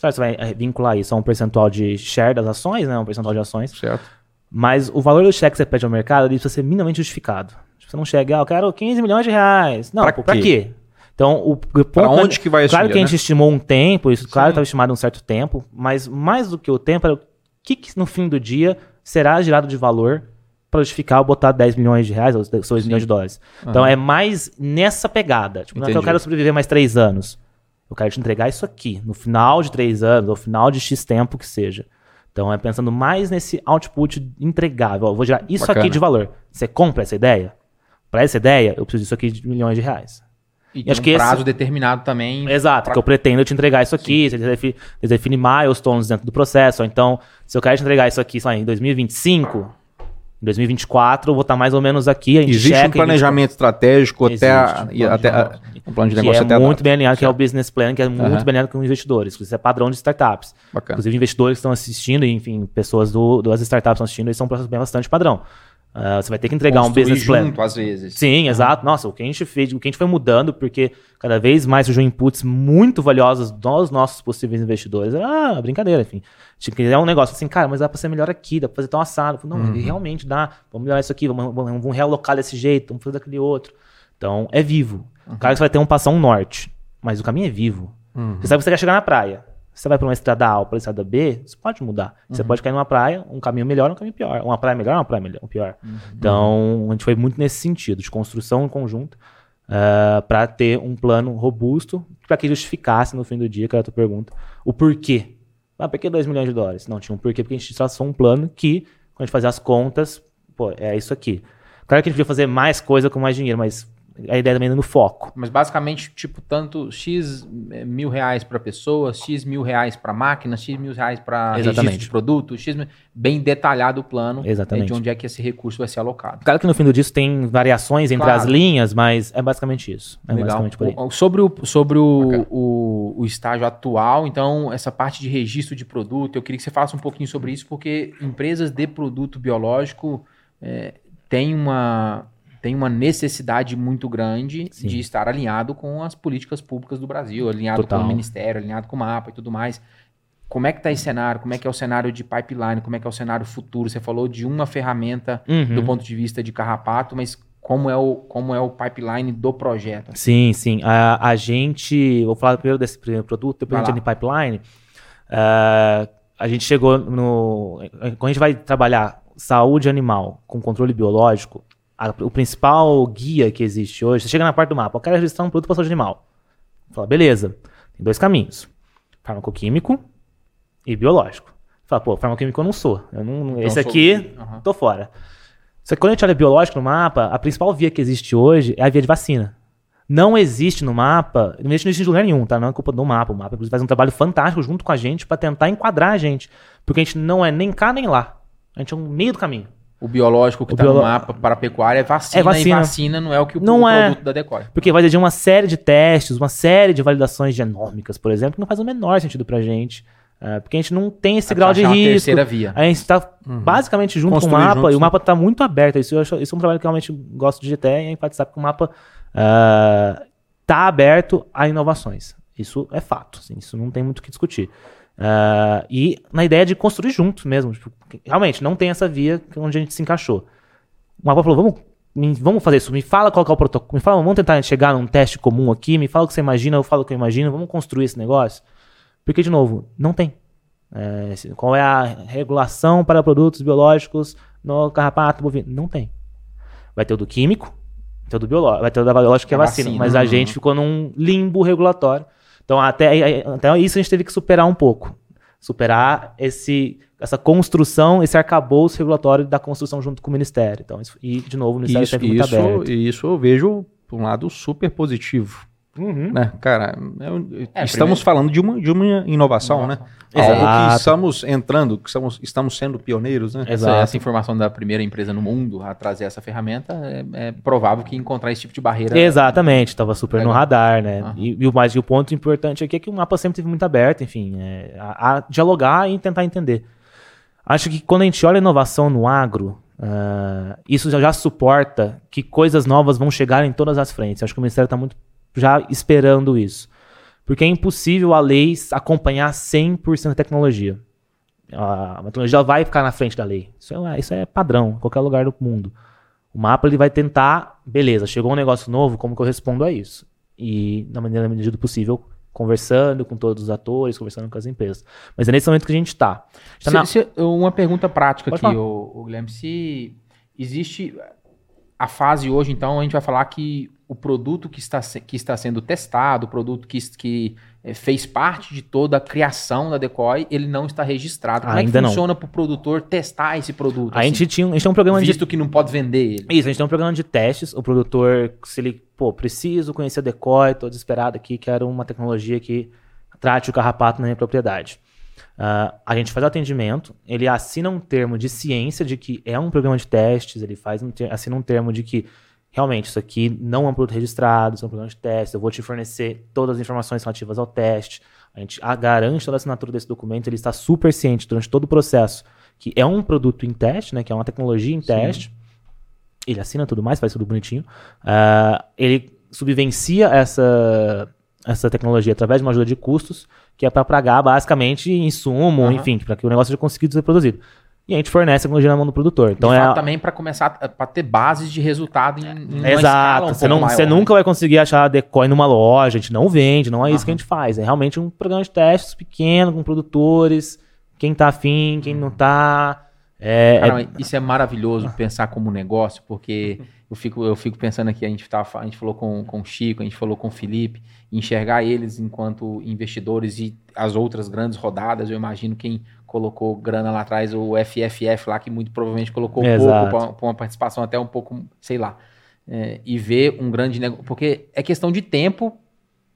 claro, você vai eh, vincular isso a um percentual de share das ações, né? Um percentual de ações. Certo? Mas o valor do cheque que você pede ao mercado ele precisa ser minimamente justificado. Você não chega, ah, eu quero 15 milhões de reais. Não, Pra pra, quê? quê? Então, o, Para onde que vai Claro que a dinheiro, gente estimou um tempo, isso claro Sim. estava estimado um certo tempo, mas mais do que o tempo era o que, que no fim do dia será gerado de valor para justificar eu botar 10 milhões de reais ou 2 milhões de dólares. Então é mais nessa pegada. Tipo, não é que eu quero sobreviver mais três anos. Eu quero te entregar isso aqui, no final de três anos, ou final de X tempo que seja. Então é pensando mais nesse output entregável. Eu vou gerar isso Bacana. aqui de valor. Você compra essa ideia? Para essa ideia, eu preciso disso aqui de milhões de reais. E tem acho um que esse- prazo determinado também. Exato, pra- que eu pretendo te entregar isso aqui, você define, você define milestones dentro do processo. Ou então, se eu quero te entregar isso aqui, lá, em 2025, em 2024, eu vou estar mais ou menos aqui, a gente Existe checa um a gente- planejamento estratégico até, a, Existe um e plano até de a- negócio. um plano de que negócio é até a muito data. bem alinhado, que é o business plan, que é muito Aham. bem alinhado com investidores. Isso é padrão de startups. Bacana. Inclusive, investidores que estão assistindo, enfim, pessoas do, das startups estão assistindo, eles são processos bem bastante padrão. Ah, você vai ter que entregar um construir business plan. junto, às vezes. Sim, exato. Nossa, o que a gente fez, o que a gente foi mudando, porque cada vez mais surgiu inputs muito valiosos dos nossos possíveis investidores. Ah, brincadeira, enfim. Tinha que criar um negócio assim, cara, mas dá pra ser melhor aqui, dá pra fazer tão assado. Não, realmente dá. Vamos melhorar isso aqui, vamos, vamos, realocar desse jeito, vamos fazer daquele outro. Então, é vivo. Claro que você vai ter um passar um norte, mas o caminho é vivo. Você sabe que você quer chegar na praia. Você vai pra uma estrada A ou pra uma estrada B, você pode mudar. Você pode cair numa praia, um caminho melhor, um caminho pior. Uma praia melhor, uma praia melhor, pior. Então, a gente foi muito nesse sentido, de construção em conjunto, para ter um plano robusto, para que justificasse no fim do dia, que era a tua pergunta, o porquê. Ah, por que 2 milhões de dólares? Não, tinha um porquê, porque a gente traçou um plano que, quando a gente fazia as contas, pô, é isso aqui. Claro que a gente podia fazer mais coisa com mais dinheiro, mas a ideia também é no foco. Mas basicamente, tipo, tanto X eh, mil reais para pessoa, X mil reais para máquina, X mil reais para registro de produto, X mil... bem detalhado o plano Exatamente. de onde é que esse recurso vai ser alocado. Claro que no fim do dia isso tem variações entre Claro. as linhas, mas é basicamente isso. É Legal. basicamente por aí. O- Sobre, o, sobre o, o, o estágio atual, então, essa parte de registro de produto, eu queria que você falasse um pouquinho sobre isso, porque empresas de produto biológico eh, têm uma, têm uma necessidade muito grande Sim. de estar alinhado com as políticas públicas do Brasil, alinhado Total. com o Ministério, alinhado com o mapa e tudo mais. Como é que está esse cenário? Como é que é o cenário de pipeline? Como é que é o cenário futuro? Você falou de uma ferramenta Uhum. do ponto de vista de carrapato, mas como é o, como é o pipeline do projeto? Sim, sim. A, a gente. Vou falar primeiro desse primeiro produto, depois a gente pipeline. Ah, a gente chegou no. Quando a gente vai trabalhar saúde animal com controle biológico, a- o principal guia que existe hoje, você chega na parte do mapa, eu quero registrar um produto para saúde animal. Fala, beleza, tem dois caminhos: farmacoquímico e biológico. Fala, pô, farmacoquímico eu não sou. Eu não, Então esse sou- aqui, Aham. tô fora. Só que quando a gente olha biológico no mapa, a principal via que existe hoje é a via de vacina. Não existe no mapa, não existe, não existe em lugar nenhum, tá? Não é culpa do mapa. O mapa, inclusive, faz um trabalho fantástico junto com a gente para tentar enquadrar a gente. Porque a gente não é nem cá nem lá. A gente é no meio do caminho. O biológico que O está biolo- no mapa para a pecuária é vacina, É vacina. e vacina não é o que o, Não é. produto da Decoy. Porque vai exigir uma série de testes, uma série de validações genômicas, por exemplo, que não faz o menor sentido pra gente. É, porque a gente não tem esse grau de risco. terceira via. A gente está basicamente junto Construir com o mapa juntos, e o né? mapa está muito aberto. Isso, eu acho, isso é um trabalho que eu realmente gosto de até enfatizar, porque o mapa está aberto a inovações. Isso é fato, assim, isso não tem muito o que discutir. Ah, e na ideia de construir juntos mesmo. tipo, realmente, não tem essa via onde a gente se encaixou. O mapa falou, vamos, vamos fazer isso, me fala qual é o protocolo, me fala, vamos tentar chegar num teste comum aqui, me fala o que você imagina, eu falo o que eu imagino, vamos construir esse negócio. Porque, de novo, não tem. É, qual é a regulação para produtos biológicos no carrapato bovino? Não tem. Vai ter o do químico, vai ter o do biológico, vai ter o da biológica que é vacina, vacina, mas a uhum. gente ficou num limbo regulatório. Então, até, até isso a gente teve que superar um pouco. Superar esse, essa construção, esse arcabouço regulatório da construção junto com o Ministério. Então, isso- e, de novo, o Ministério Isso, sempre muito isso, aberto. isso eu vejo por um lado super positivo. Uhum. Né? Cara, eu- É, estamos primeiro- falando de uma, de uma inovação, né? Exato. Algo que estamos entrando, que estamos, estamos sendo pioneiros, né? Essa, Exato. essa informação da primeira empresa no mundo a trazer essa ferramenta, é, é provável que encontrar esse tipo de barreira. Exatamente, estava super no radar, né? Aham. E, e o mais e o ponto importante aqui é que o mapa sempre teve muito aberto, enfim, é, a, a dialogar e tentar entender. Acho que quando a gente olha a inovação no agro, ah, isso já, já suporta que coisas novas vão chegar em todas as frentes. Acho que o Ministério está muito já esperando isso. Porque é impossível a lei acompanhar 100% da tecnologia. A tecnologia vai ficar na frente da lei. Isso é, isso é padrão, em qualquer lugar do mundo. O mapa ele vai tentar, beleza, chegou um negócio novo, como que eu respondo a isso? E, na maneira na medida do possível, conversando com todos os atores, conversando com as empresas. Mas é nesse momento que a gente está. Tá Se- na- uma pergunta prática Pode aqui, o, o Guilherme. Se existe a fase hoje, então, a gente vai falar que o produto que está, que está sendo testado, o produto que, que eh, fez parte de toda a criação da Decoy, ele não está registrado. Como é Ainda que não. funciona para o produtor testar esse produto? a, assim, gente tinha, a gente tem um programa de visto que não pode vender ele. Isso, a gente tem um programa de testes. O produtor, se ele, pô, preciso conhecer a Decoy, tô desesperado aqui, quero uma tecnologia que trate o carrapato na minha propriedade. Ah, a gente faz o atendimento, ele assina um termo de ciência de que é um programa de testes, ele faz um assina um termo de que realmente isso aqui não é um produto registrado, isso é um programa de teste, eu vou te fornecer todas as informações relativas ao teste. A gente ah, garante toda a assinatura desse documento, ele está super ciente durante todo o processo que é um produto em teste, né, que é uma tecnologia em teste ele assina tudo mais, faz tudo bonitinho. Ah, ele subvencia essa, essa tecnologia através de uma ajuda de custos, que é para pagar basicamente insumo, Aham. enfim, para que o negócio seja conseguido ser produzido. E a gente fornece a tecnologia na mão do produtor. Então de é. fato, também para começar para ter bases de resultado em, em Exato. um você, não, você maior, né? nunca vai conseguir achar decoy numa loja, a gente não vende, não é isso Aham. que a gente faz. É realmente um programa de testes pequeno, com produtores, quem tá afim, quem não tá. É, é- Cara, isso é maravilhoso pensar como negócio, porque eu fico, eu fico pensando aqui, a gente, tava, a gente falou com, com o Chico, a gente falou com o Felipe, enxergar eles enquanto investidores e as outras grandes rodadas, eu imagino quem colocou grana lá atrás, o FFF lá, que muito provavelmente colocou Exato. pouco, para uma participação até um pouco, sei lá, é, e ver um grande negócio, porque é questão de tempo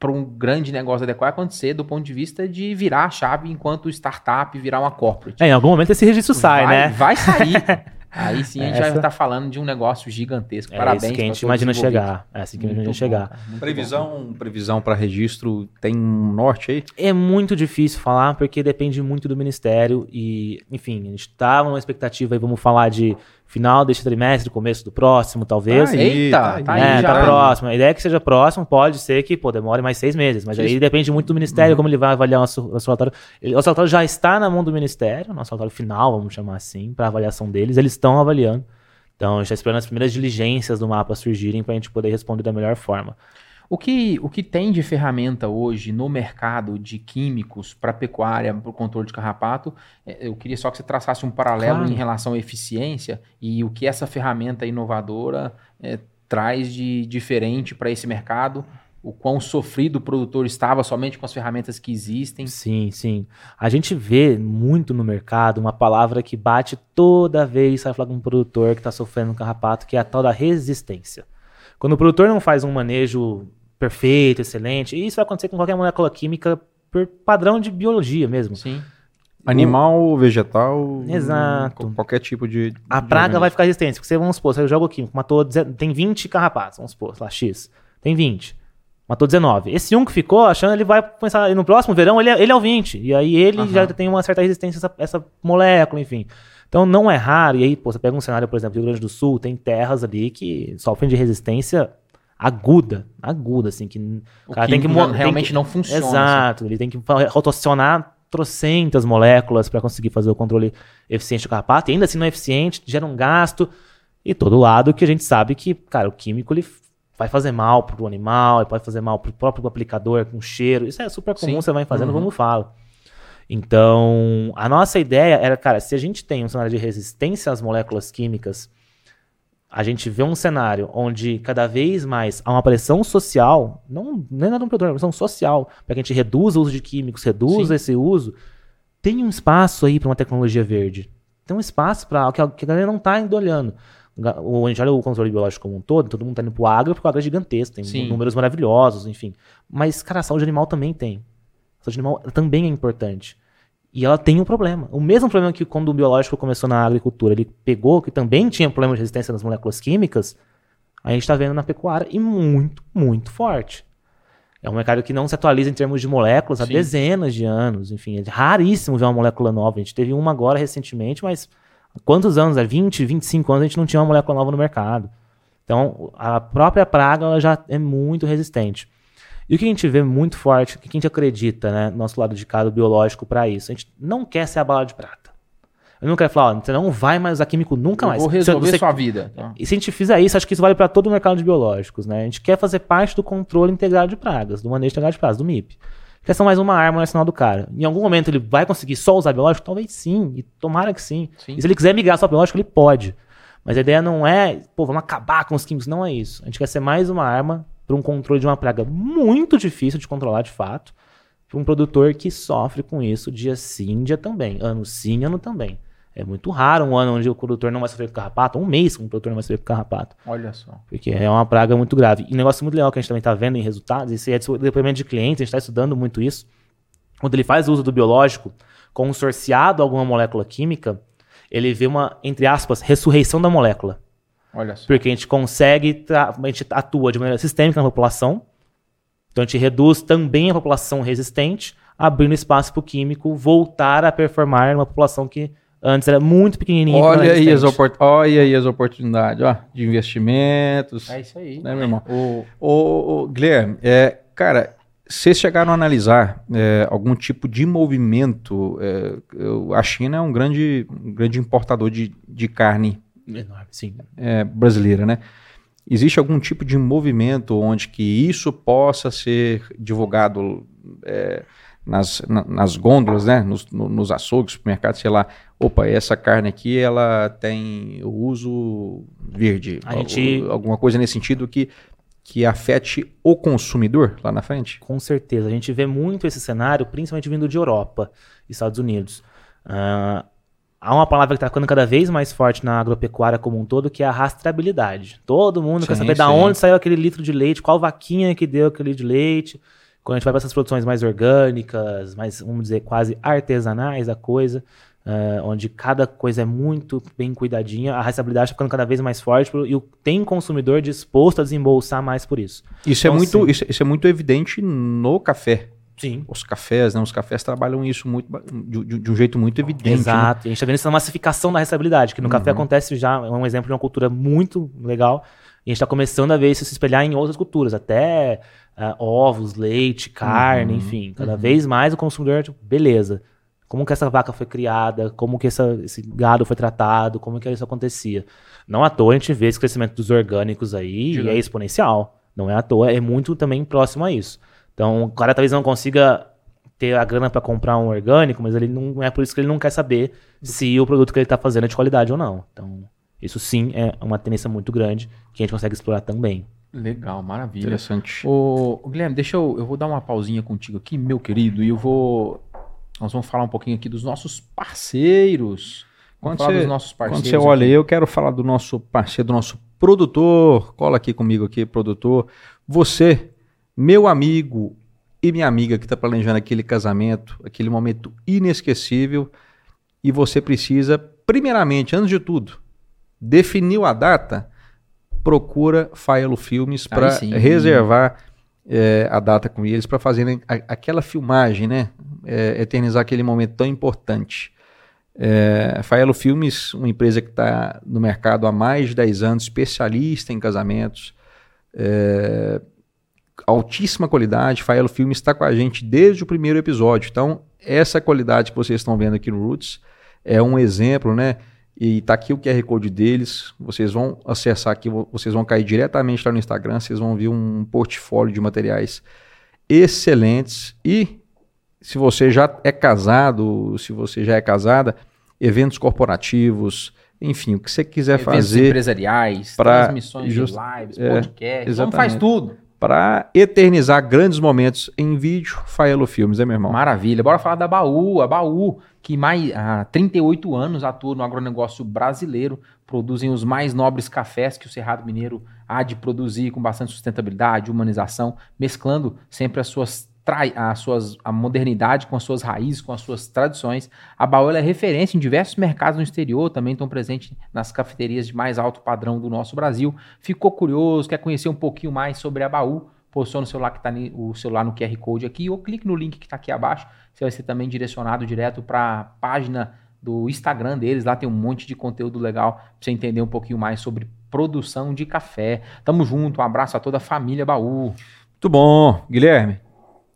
para um grande negócio adequado acontecer do ponto de vista de virar a chave enquanto startup, virar uma corporate. é, em algum momento esse registro sai, vai, né? Vai sair. Aí sim a gente Essa- vai estar falando de um negócio gigantesco. É Parabéns. isso que a gente imagina chegar. É assim que a gente imagina chegar. muito bom. Previsão, previsão para registro tem um norte aí? É muito difícil falar porque depende muito do ministério e, enfim, a gente estava numa expectativa aí, vamos falar de final deste trimestre, começo do próximo, talvez. Tá aí, Eita, tá aí. tá aí é, já. tá próximo. A ideia é que seja próximo, pode ser que pô, demore mais seis meses, mas aí Isso. depende muito do ministério, como ele vai avaliar o nosso, nosso relatório. Ele- O nosso relatório já está na mão do ministério, o nosso relatório final, vamos chamar assim, para avaliação deles. Eles estão avaliando. Então, a gente está esperando as primeiras diligências do mapa surgirem para a gente poder responder da melhor forma. O que, o que tem de ferramenta hoje no mercado de químicos para pecuária, para o controle de carrapato, é, eu queria só que você traçasse um paralelo Claro. em relação à eficiência e o que essa ferramenta inovadora é, traz de diferente para esse mercado, o quão sofrido o produtor estava somente com as ferramentas que existem. Sim, sim. A gente vê muito no mercado uma palavra que bate toda vez sai falar com um produtor que está sofrendo um carrapato, que é a tal da resistência. Quando o produtor não faz um manejo perfeito, excelente. E isso vai acontecer com qualquer molécula química por padrão de biologia mesmo. Sim. Animal, vegetal. Exato. qual- Qualquer tipo de. A de praga organismo. vai ficar resistente. Porque você, vamos supor, você joga o químico, matou. Tem 20 carrapatos, vamos supor, sei lá, X. Tem 20. Matou 19. Esse um que ficou, achando ele vai começar. e No próximo verão, ele é, ele é o 20. E aí ele já tem uma certa resistência a essa, essa molécula, enfim. Então não é raro. E aí, pô, você pega um cenário, por exemplo, do Rio Grande do Sul, tem terras ali que sofrem de resistência aguda. Aguda, assim, que. O cara tem que mo- tem realmente que- não funciona. assim. Exato, ele tem que rotacionar trocentas moléculas para conseguir fazer o controle eficiente do carrapato, e ainda assim não é eficiente, gera um gasto. E todo lado que a gente sabe que, cara, o químico ele vai fazer mal pro animal, ele pode fazer mal pro próprio aplicador com cheiro. Isso é super comum, Sim. você vai fazendo Uhum. como fala. Então, a nossa ideia era, cara, se a gente tem um cenário de resistência às moléculas químicas, a gente vê um cenário onde cada vez mais há uma pressão social, não nem nada um produtor, uma pressão social, para que a gente reduza o uso de químicos, reduza Sim. esse uso, tem um espaço aí para uma tecnologia verde. Tem um espaço para que, a- que a galera não está ainda olhando. O, a gente olha o controle biológico como um todo, todo mundo está indo pro agro porque o agro é gigantesco, tem Sim. números maravilhosos, enfim. Mas, cara, a saúde animal também tem. A saúde animal também é importante. E ela tem um problema. O mesmo problema que quando o biológico começou na agricultura, ele pegou, que também tinha problema de resistência nas moléculas químicas, a gente está vendo na pecuária e muito, muito forte. É um mercado que não se atualiza em termos de moléculas há Sim. dezenas de anos. Enfim, é raríssimo ver uma molécula nova. A gente teve uma agora recentemente, mas há quantos anos? Há 20, 25 anos a gente não tinha uma molécula nova no mercado. Então, a própria praga ela já é muito resistente. E o que a gente vê muito forte, o que a gente acredita, né, no nosso lado de cá do biológico para isso? A gente não quer ser a bala de prata. Eu não quero falar, ó, você não vai mais usar químico nunca Eu mais. vou resolver você- sua vida. tá? e se a gente fizer isso, acho que isso vale para todo o mercado de biológicos, né? A gente quer fazer parte do controle integrado de pragas, do manejo integrado de pragas, do MIP. Quer ser mais uma arma no arsenal do cara. Em algum momento ele vai conseguir só usar biológico? Talvez sim, e tomara que sim. Sim. E se ele quiser migrar só biológico, ele pode. Mas a ideia não é, pô, vamos acabar com os químicos. Não é isso. A gente quer ser mais uma arma para um controle de uma praga muito difícil de controlar de fato, para um produtor que sofre com isso dia sim, dia também. Ano sim, ano também. É muito raro um ano onde o produtor não vai sofrer com carrapato, um mês que um produtor não vai sofrer com carrapato. Olha só. Porque é uma praga muito grave. E um negócio muito legal que a gente também está vendo em resultados, isso é de depoimento de clientes, a gente está estudando muito isso. Quando ele faz uso do biológico, consorciado a alguma molécula química, ele vê uma, entre aspas, ressurreição da molécula. Olha só. Porque a gente consegue, a gente atua de maneira sistêmica na população, então a gente reduz também a população resistente, abrindo espaço para o químico voltar a performar numa população que antes era muito pequenininha. e Olha aí, as Olha aí as oportunidades ó, de investimentos. É isso aí. Né, meu irmão? O... Ô, ô, Guilherme, é, cara, vocês chegaram a analisar é, algum tipo de movimento? é, eu- a China é um grande, um grande importador de, de carne Enorme, sim. é, brasileira, né? Existe algum tipo de movimento onde que isso possa ser divulgado é, nas, na- nas gôndolas, né? Nos, no- nos açougues, supermercados, sei lá. Opa, essa carne aqui, ela tem o uso verde. A gente- Al- Alguma coisa nesse sentido que, que afete o consumidor lá na frente? Com certeza. A gente vê muito esse cenário, principalmente vindo de Europa e Estados Unidos. Ah, há uma palavra que está ficando cada vez mais forte na agropecuária como um todo, que é a rastreabilidade. Todo mundo quer Sim, saber da sim. onde saiu aquele litro de leite, qual vaquinha que deu aquele litro de leite. Quando a gente vai para essas produções mais orgânicas, mais, vamos dizer, quase artesanais da coisa, ah, onde cada coisa é muito bem cuidadinha, a rastreabilidade está ficando cada vez mais forte e o- tem consumidor disposto a desembolsar mais por isso. Isso, é, Então, muito, sim. isso, isso é muito evidente no café. Sim. Os cafés, né? Os cafés trabalham isso muito, de, de- um jeito muito evidente. né? Exato. E a gente está vendo isso na massificação da restabilidade, que no café Uhum. acontece já, é um exemplo de uma cultura muito legal. E a gente está começando a ver isso se espelhar em outras culturas, até ah, ovos, leite, carne, Uhum, enfim. Cada vez mais o consumidor, tipo, beleza. Como que essa vaca foi criada, como que essa- esse gado foi tratado, como que isso acontecia. Não à toa a gente vê esse crescimento dos orgânicos aí e é exponencial. Não é à toa, é muito também próximo a isso. Então, o cara talvez não consiga ter a grana para comprar um orgânico, mas ele não é por isso que ele não quer saber se o produto que ele está fazendo é de qualidade ou não. Então, isso sim é uma tendência muito grande que a gente consegue explorar também. Legal, maravilha. Interessante. Ô, ô, Guilherme, deixa eu. Eu vou dar uma pausinha contigo aqui, meu querido, e eu vou. Nós vamos falar um pouquinho aqui dos nossos parceiros. Vamos Quando falar você, dos nossos quando parceiros. você olha aí, aqui. eu quero falar do nosso parceiro, do nosso produtor. Cola aqui comigo aqui, produtor. Você Meu amigo e minha amiga que está planejando aquele casamento, aquele momento inesquecível, e você precisa, primeiramente, antes de tudo, definiu a data, procura Faelo Filmes para reservar é, a data com eles, para fazerem a- aquela filmagem, né? É, eternizar aquele momento tão importante. É, Faelo Filmes, uma empresa que está no mercado há mais de 10 anos, especialista em casamentos, é, altíssima qualidade. Faelo Filmes está com a gente desde o primeiro episódio. Então, essa qualidade que vocês estão vendo aqui no Roots é um exemplo, né? E tá aqui o QR Code deles. Vocês vão acessar aqui, vo- vocês vão cair diretamente lá no Instagram, vocês vão ver um portfólio de materiais excelentes. E se você já é casado, se você já é casada, eventos corporativos, enfim, o que você quiser Eventos fazer empresariais, pra transmissões just- de lives, é, podcasts, então exatamente. faz tudo. Para eternizar grandes momentos em vídeo, Faelo Filmes, é meu irmão? Maravilha. Bora falar da Baú. A Baú, que mais, há 38 anos atua no agronegócio brasileiro, produzem os mais nobres cafés que o Cerrado Mineiro há de produzir com bastante sustentabilidade, humanização, mesclando sempre as suas trai- as suas, a modernidade com as suas raízes, com as suas tradições. A Baú é referência em diversos mercados no exterior, também estão presentes nas cafeterias de mais alto padrão do nosso Brasil. Ficou curioso, quer conhecer um pouquinho mais sobre a Baú? Posiciona o celular que tá ni- o celular no QR Code aqui ou clique no link que está aqui abaixo. Você vai ser também direcionado direto para a página do Instagram deles. Lá tem um monte de conteúdo legal para você entender um pouquinho mais sobre produção de café. Tamo junto, um abraço a toda a família Baú. Muito bom, Guilherme.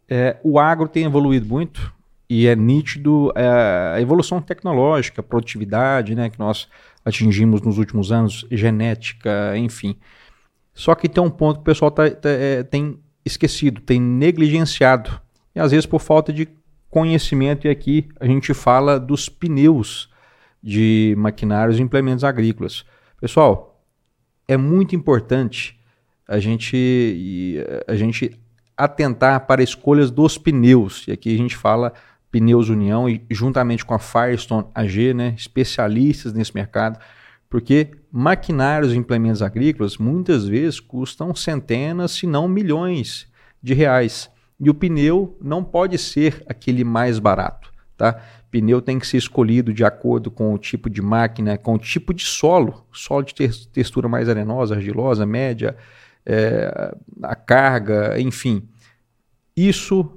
É, o agro tem evoluído muito e é nítido é, a evolução tecnológica, produtividade né, que nós atingimos nos últimos anos, genética, enfim. Só que tem um ponto que o pessoal tá- tá, é, tem esquecido, tem negligenciado. E às vezes por falta de conhecimento, e aqui a gente fala dos pneus de maquinários e implementos agrícolas. Pessoal, é muito importante a gente, a gente atentar para escolhas dos pneus. E aqui a gente fala Pneus União e juntamente com a Firestone AG, né, especialistas nesse mercado, porque maquinários e implementos agrícolas muitas vezes custam centenas, se não milhões de reais. E o pneu não pode ser aquele mais barato, tá? Pneu tem que ser escolhido de acordo com o tipo de máquina, com o tipo de solo, solo de textura mais arenosa, argilosa, média, é, a carga, enfim. Isso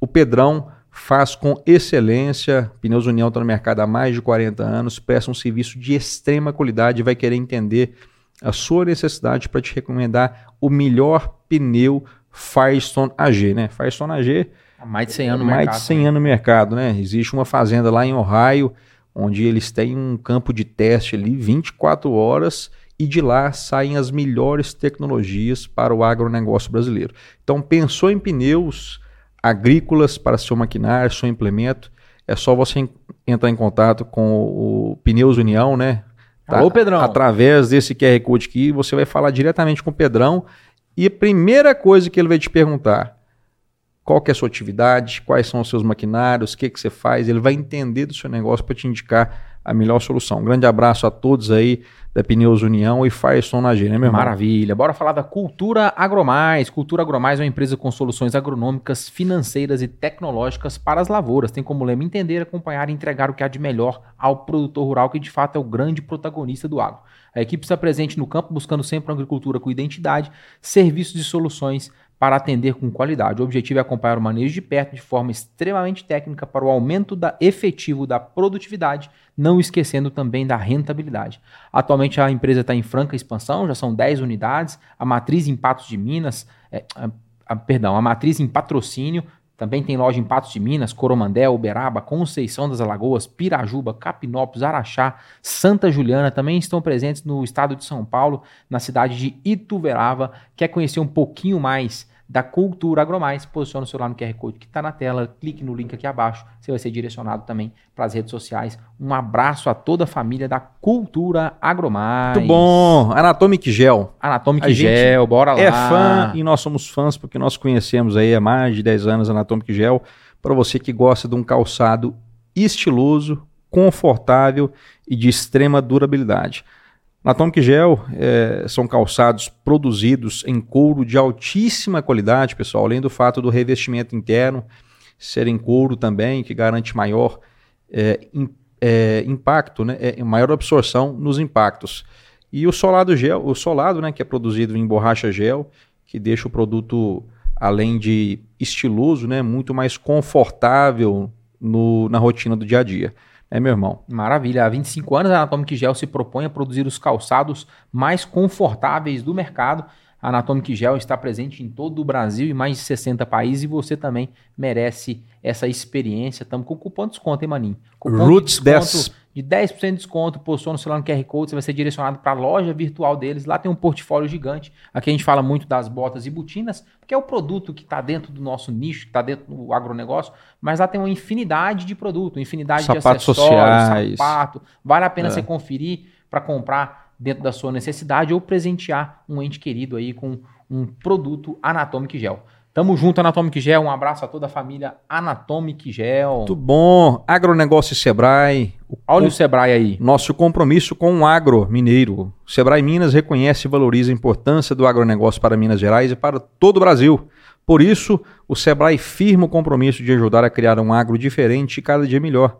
o Pedrão faz com excelência. Pneus União está no mercado há mais de 40 anos, presta um serviço de extrema qualidade e vai querer entender a sua necessidade para te recomendar o melhor pneu Firestone AG, né? Firestone AG Há mais de 100 anos no mais mercado. de 100 anos no mercado, né? Existe uma fazenda lá em Ohio, onde eles têm um campo de teste ali 24 horas e de lá saem as melhores tecnologias para o agronegócio brasileiro. Então, pensou em pneus agrícolas para seu maquinário, seu implemento, é só você en- entrar em contato com o Pneus União, né? Alô, Pedrão. Através desse QR Code aqui, você vai falar diretamente com o Pedrão e a primeira coisa que ele vai te perguntar, qual que é a sua atividade, quais são os seus maquinários, o que, que você faz, ele vai entender do seu negócio para te indicar a melhor solução. Um grande abraço a todos aí da Pneus União e Firestone AG, né, meu irmão? Maravilha. Bora falar da Cultura Agromais. Cultura Agromais é uma empresa com soluções agronômicas, financeiras e tecnológicas para as lavouras. Tem como lema entender, acompanhar e entregar o que há de melhor ao produtor rural, que de fato é o grande protagonista do agro. A equipe está presente no campo, buscando sempre uma agricultura com identidade, serviços e soluções para atender com qualidade. O objetivo é acompanhar o manejo de perto de forma extremamente técnica para o aumento da efetivo da produtividade, não esquecendo também da rentabilidade. Atualmente a empresa está em franca expansão, já são 10 unidades, a matriz em Patos de Minas, é, a- a- perdão, a matriz em patrocínio, também tem loja em Patos de Minas, Coromandel, Uberaba, Conceição das Alagoas, Pirajuba, Capinópolis, Araxá, Santa Juliana, também estão presentes no estado de São Paulo, na cidade de Ituverava. Quer conhecer um pouquinho mais da Cultura Agromais? Posiciona o celular no QR Code que está na tela, clique no link aqui abaixo, você vai ser direcionado também para as redes sociais. Um abraço a toda a família da Cultura Agromais. Muito bom! Anatomic Gel. Anatomic A Gel, bora lá. É fã e nós somos fãs porque nós conhecemos aí há mais de 10 anos Anatomic Gel. Para você que gosta de um calçado estiloso, confortável e de extrema durabilidade. Anatomic Gel é, são calçados produzidos em couro de altíssima qualidade, pessoal, além do fato do revestimento interno ser em couro também, que garante maior é, in, é, impacto, né, é, maior absorção nos impactos. E o solado gel, o solado, né, que é produzido em borracha gel, que deixa o produto, além de estiloso, né, muito mais confortável no, na rotina do dia a dia. É, meu irmão. Maravilha. Há 25 anos, a Anatomic Gel se propõe a produzir os calçados mais confortáveis do mercado. A Anatomic Gel está presente em todo o Brasil e mais de 60 países e você também merece essa experiência. Estamos com cupom de desconto, hein, Maninho? Cupom Roots de 10 de 10% de desconto, postou no celular no QR Code, você vai ser direcionado para a loja virtual deles. Lá tem um portfólio gigante. Aqui a gente fala muito das botas e botinas, que é o produto que está dentro do nosso nicho, que está dentro do agronegócio, mas lá tem uma infinidade de produto, infinidade Sapatos de acessórios, sociais. sapato. Vale a pena É. você conferir para comprar dentro da sua necessidade ou presentear um ente querido aí com um produto Anatomic Gel. Tamo junto, Anatomic Gel. Um abraço a toda a família Anatomic Gel. Muito bom. Agronegócio Sebrae. O Olha o Sebrae aí. Nosso compromisso com o agro mineiro. O Sebrae Minas reconhece e valoriza a importância do agronegócio para Minas Gerais e para todo o Brasil. Por isso, o Sebrae firma o compromisso de ajudar a criar um agro diferente e cada dia melhor.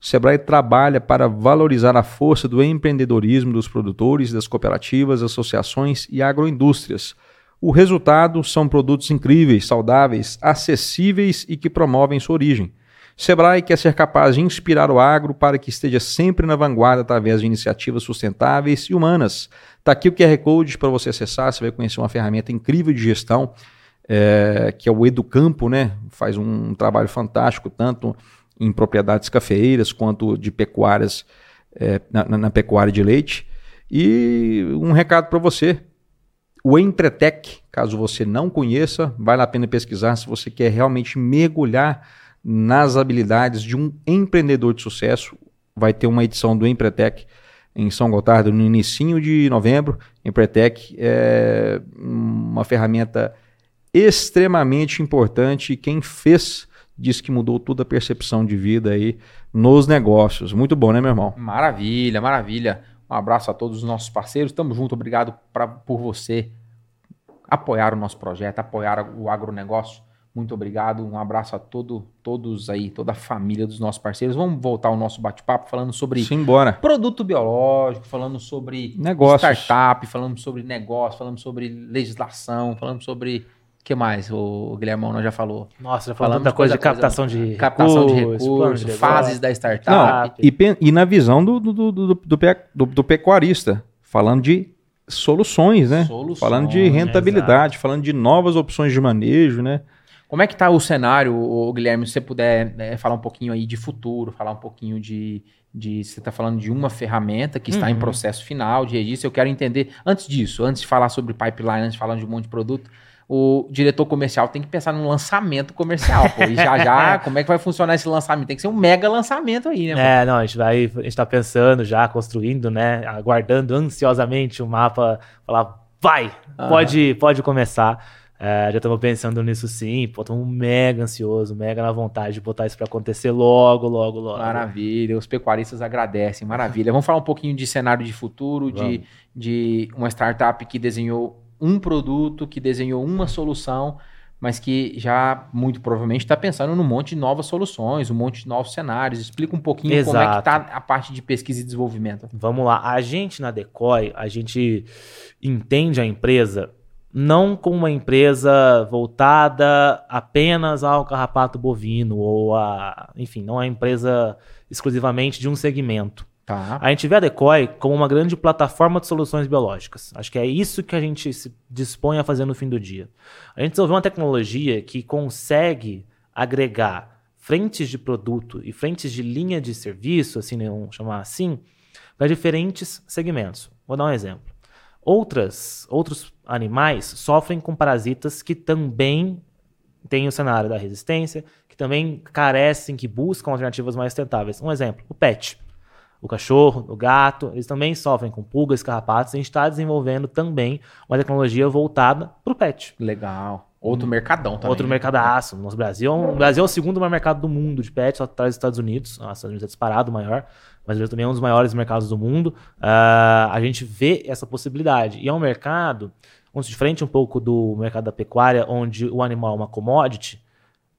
O Sebrae trabalha para valorizar a força do empreendedorismo dos produtores, das cooperativas, associações e agroindústrias. O resultado são produtos incríveis, saudáveis, acessíveis e que promovem sua origem. Sebrae quer ser capaz de inspirar o agro para que esteja sempre na vanguarda através de iniciativas sustentáveis e humanas. Está aqui o QR Code para você acessar, você vai conhecer uma ferramenta incrível de gestão, é, que é o Educampo, né? Faz um trabalho fantástico, tanto em propriedades cafeeiras quanto de pecuárias, é, na, na- na pecuária de leite. E um recado para você. O Empretec, caso você não conheça, vale a pena pesquisar se você quer realmente mergulhar nas habilidades de um empreendedor de sucesso. Vai ter uma edição do Empretec em São Gotardo no início de novembro. Empretec é uma ferramenta extremamente importante quem fez diz que mudou toda a percepção de vida aí nos negócios. Muito bom, né, meu irmão? Maravilha, maravilha. Um abraço a todos os nossos parceiros. Tamo junto. Obrigado pra, por você apoiar o nosso projeto, apoiar o agronegócio. Muito obrigado. Um abraço a todo, todos aí, toda a família dos nossos parceiros. Vamos voltar ao nosso bate-papo falando sobre Simbora. produto biológico, falando sobre Negócios. startup, falando sobre negócio, falando sobre legislação, falando sobre. O que mais, o Guilhermão nós já falou? Nossa, já falando Falamos tanta coisa de coisa- captação de Captação de recursos, plano recursos, de fases da startup. Não, e, e na visão do, do, do, do- do pecuarista, falando de soluções, né? Soluções, falando de rentabilidade, falando de novas opções de manejo, né? Como é que tá o cenário, Guilherme? Se você puder né, falar um pouquinho aí de futuro, falar um pouquinho de. de você está falando de uma ferramenta que está em Uhum. processo final de registro. Eu quero entender, antes disso, antes de falar sobre pipeline, antes de falar de um monte de produto, o diretor comercial tem que pensar num lançamento comercial. Pô, e já já, como é que vai funcionar esse lançamento? Tem que ser um mega lançamento aí, né? pô? É, não, a gente vai, a gente tá pensando já, construindo, né, aguardando ansiosamente o mapa, falar, vai, Aham. pode, pode começar. É, já estamos pensando nisso sim, pô, estamos mega ansioso, mega na vontade de botar isso para acontecer logo, logo, logo. Maravilha, os pecuaristas agradecem, maravilha. Vamos falar um pouquinho de cenário de futuro, de, de uma startup que desenhou um produto, que desenhou uma solução, mas que já muito provavelmente está pensando num monte de novas soluções, um monte de novos cenários. Explica um pouquinho como é que Exato. está a parte de pesquisa e desenvolvimento. Vamos lá, a gente na Decoy, a gente entende a empresa não como uma empresa voltada apenas ao carrapato bovino ou a, enfim, não é empresa exclusivamente de um segmento. Tá. A gente vê a Decoy como uma grande plataforma de soluções biológicas. Acho que é isso que a gente se dispõe a fazer no fim do dia. A gente desenvolveu uma tecnologia que consegue agregar frentes de produto e frentes de linha de serviço, assim, né, vamos chamar assim, para diferentes segmentos. Vou dar um exemplo. Outras, outros animais sofrem com parasitas que também têm o cenário da resistência, que também carecem, que buscam alternativas mais sustentáveis. Um exemplo, o pet. O cachorro, o gato, eles também sofrem com pulgas, carrapatos. A gente está desenvolvendo também uma tecnologia voltada para o pet. Legal. Outro mercadão também. Outro né? mercadaço. Nosso Brasil, é o Brasil é o segundo maior mercado do mundo de pet, só atrás dos Estados Unidos. Ah, Os Estados Unidos é disparado o maior, mas Brasil também é um dos maiores mercados do mundo. Ah, a gente vê essa possibilidade. E é um mercado, onde diferente um pouco do mercado da pecuária, onde o animal é uma commodity.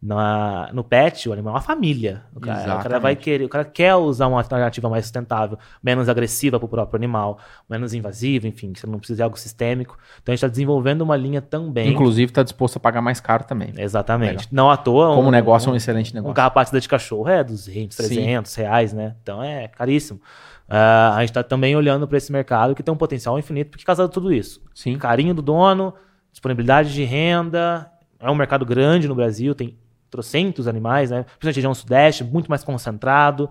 Na, no pet, o animal é uma família. O cara, o cara vai querer, o cara quer usar uma alternativa mais sustentável, menos agressiva para o próprio animal, menos invasiva, enfim, que você não precisa de algo sistêmico. Então a gente está desenvolvendo uma linha também. Inclusive, tá disposto a pagar mais caro também. Exatamente. Não à toa. Como um- negócio, é um um, excelente um negócio. carrapato de cachorro é 200, Sim. 300 reais, né? Então é caríssimo. Ah, a gente está também olhando para esse mercado que tem um potencial infinito, porque casado tudo isso. Sim. Carinho do dono, disponibilidade de renda, é um mercado grande no Brasil, tem trocentos animais, né? Principalmente região sudeste, muito mais concentrado.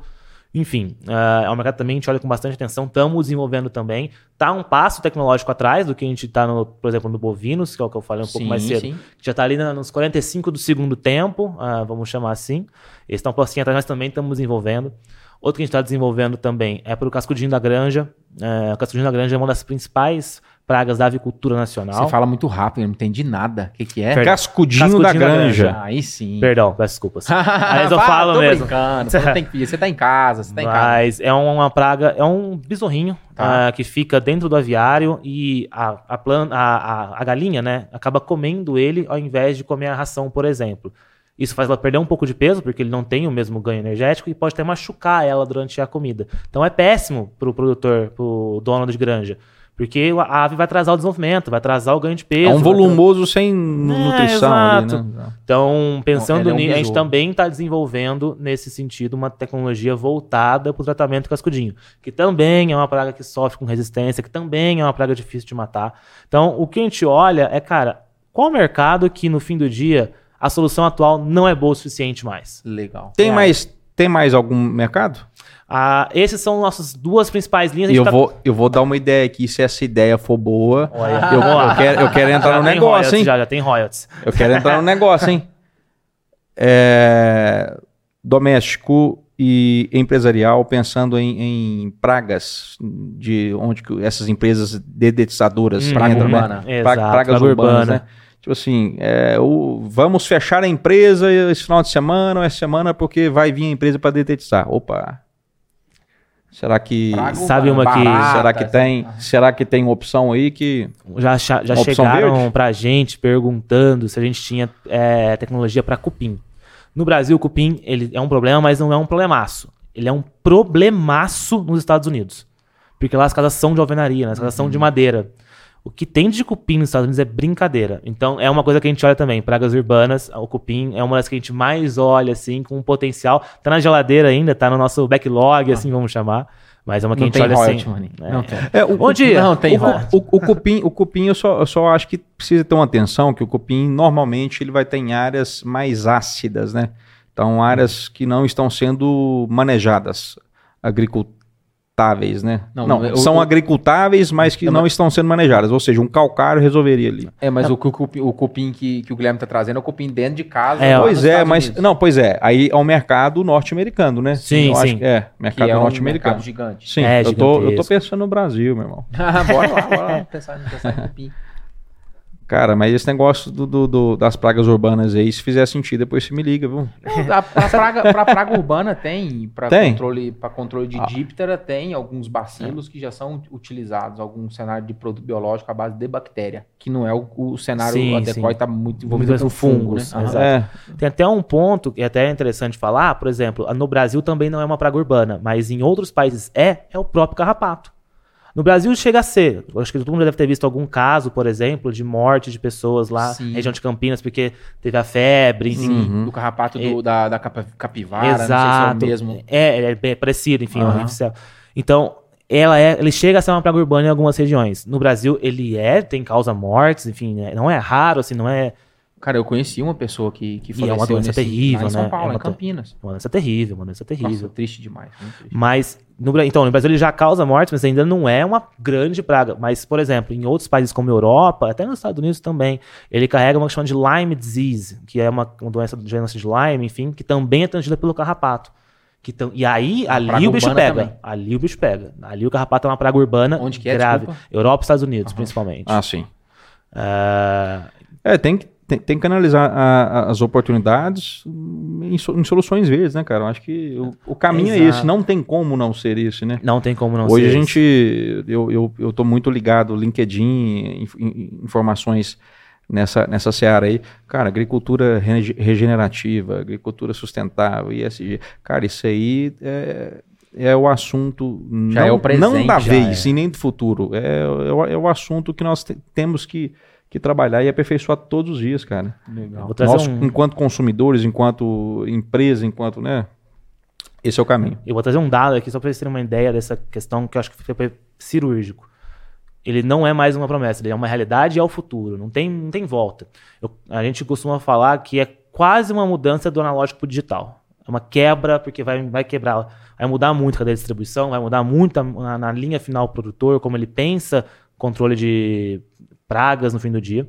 Enfim, ah, é um mercado também que a gente olha com bastante atenção, estamos desenvolvendo também. Tá um passo tecnológico atrás do que a gente está, por exemplo, no bovinos, que é o que eu falei um pouco mais cedo sim. já está ali nos 45 do segundo tempo, ah, vamos chamar assim. Eles estão um pouquinho atrás, mas também estamos desenvolvendo. Outro que a gente está desenvolvendo também é para o cascudinho da granja. É, o cascudinho da granja é uma das principais pragas da avicultura nacional. Você fala muito rápido, eu não entendi nada. O que, que é? Perdão. Cascudinho, Cascudinho da da granja. granja. Aí sim. Perdão, peço desculpas. Mas eu Vai, falo tô mesmo. brincando, você, não tem que- você tá em casa, você tá em casa. Mas é uma praga, é um besorrinho Tá. ah, que fica dentro do aviário e a, a, plan- a, a, a galinha, né, acaba comendo ele ao invés de comer a ração, por exemplo. Isso faz ela perder um pouco de peso, porque ele não tem o mesmo ganho energético e pode até machucar ela durante a comida. Então é péssimo pro produtor, pro dono de granja. Porque a ave vai atrasar o desenvolvimento, vai atrasar o ganho de peso. É um volumoso sem nutrição ali, exato. né? então, pensando Ele é um nisso, a gente também está desenvolvendo, nesse sentido, uma tecnologia voltada para o tratamento cascudinho, que também é uma praga que sofre com resistência, que também é uma praga difícil de matar. Então, o que a gente olha é, cara, qual mercado que no fim do dia a solução atual não é boa o suficiente mais? Legal. Tem É. mais tem mais algum mercado? Ah, esses são nossas duas principais linhas. E eu tá- vou, eu vou dar uma ideia aqui, se essa ideia for boa. Olha, Eu, eu quero, eu quero entrar Já no negócio, royalties, hein? Já, já tem royalties. Eu quero entrar no negócio, hein? É, doméstico e empresarial, pensando em, em pragas, de onde essas empresas dedetizadoras Hum, praga entram, né? urbana. Pra- Exato, pragas praga urbanas, urbana. né? Tipo assim, é, o- vamos fechar a empresa esse final de semana ou essa semana porque vai vir a empresa para detetizar. Opa! Será que Praga Sabe urbana, uma que- barata, será que tem, será que tem opção aí que Já, já chegaram pra gente perguntando se a gente tinha é, tecnologia para cupim. No Brasil, o cupim ele é um problema, mas não é um problemaço. Ele é um problemaço nos Estados Unidos. Porque lá as casas são de alvenaria, né? as casas são de madeira. O que tem de cupim nos Estados Unidos é brincadeira. Então é uma coisa que a gente olha também. Pragas urbanas, o cupim é uma das que a gente mais olha, assim, com potencial. Tá na geladeira ainda, tá no nosso backlog, assim, vamos chamar. Mas é uma que a Não gente tem olha royalty, assim. Mani. É. Não tem. É, o, Bom dia. Não, tem o, o, o cupim, o cupim eu, só, eu só acho que precisa ter uma atenção, que o cupim normalmente ele vai ter em áreas mais ácidas, né? Então, áreas que não estão sendo manejadas, agricultáveis, né? Não, Não, eu- são eu- agricultáveis, mas que Não, não estão sendo manejadas. Ou seja, um calcário resolveria ali. É, mas o, cupim, o cupim que, que o Guilherme tá trazendo é o cupim dentro de casa. É, pois é, Estados mas. Unidos, Não, pois é. Aí é o mercado norte-americano, né? Sim, Eu acho sim. que é, que mercado é um norte-americano. mercado gigante. Sim, É, eu, tô, eu tô pensando no Brasil, meu irmão. bora lá, bora lá pensar, pensar em cupim. Cara, mas esse negócio do, do- do- das pragas urbanas aí, se fizer sentido, depois você me liga, viu? Não, a- pra, praga, pra praga urbana tem, pra Tem? controle, pra controle de Ah. díptera tem alguns bacilos que já são utilizados, algum cenário de produto biológico à base de bactéria, que não é o, o cenário Sim, adequado, está muito envolvido com com fungo, fungos, né? Exato. É, Tem até um ponto que é até interessante falar, por exemplo, no Brasil também não é uma praga urbana, mas em outros países é, é o próprio carrapato. No Brasil chega a ser, acho que todo mundo deve ter visto algum caso, por exemplo, de morte de pessoas lá Sim. na região de Campinas, porque teve a febre, enfim. Uhum. Do carrapato do- da, da capa- capivara, Exato. não sei se é o mesmo. É, é bem parecido, enfim, Aham. é artificial. Então, ela é, ele chega a ser uma praga urbana em algumas regiões. No Brasil, ele é, tem causa mortes, enfim, né? não é raro, assim, não é Cara, eu conheci uma pessoa que, que E é uma faleceu doença nesse, terrível, lá em São né? Paulo, É em uma do- Campinas. uma doença terrível, uma doença terrível. Nossa, triste demais. Triste. Mas, no, então, no Brasil ele já causa mortes, mas ainda não é uma grande praga. Mas, por exemplo, em outros países como a Europa, até nos Estados Unidos também, ele carrega uma que chama de Lyme disease, que é uma, uma doença, doença de Lyme, enfim, que também é transmitida pelo carrapato. Que tam- e aí, ali praga o bicho pega. também. Ali o bicho pega. Ali o carrapato é uma praga urbana Onde que é, grave. desculpa? Europa e Estados Unidos, principalmente. ah, sim. Ah, É, tem que. Tem, tem que analisar a- a- as oportunidades em, so- em soluções verdes, né, cara? Eu acho que o, o caminho é Exato. esse, não tem como não ser esse, né? Não tem como não Hoje ser a esse. gente, eu, eu, eu tô muito ligado, LinkedIn, inf- in- informações nessa, nessa seara aí. Cara, agricultura rege- regenerativa, agricultura sustentável, ISG. Cara, isso aí é, é o assunto Já não, é o presente, não da vez é. e nem do futuro. É, é, o, é o assunto que nós te- temos que, que trabalhar e aperfeiçoar todos os dias, cara. Legal. Nós, um- enquanto consumidores, enquanto empresa, enquanto, né? Esse é o caminho. Eu vou trazer um dado aqui só para vocês terem uma ideia dessa questão que eu acho que fica cirúrgico. Ele não é mais uma promessa, ele é uma realidade e é o futuro. Não tem, não tem volta. Eu- a gente costuma falar que é quase uma mudança do analógico para o digital. É uma quebra, porque vai, vai quebrar, vai mudar muito a cadeia de distribuição, vai mudar muito a- na, na linha final do produtor, como ele pensa controle de pragas no fim do dia.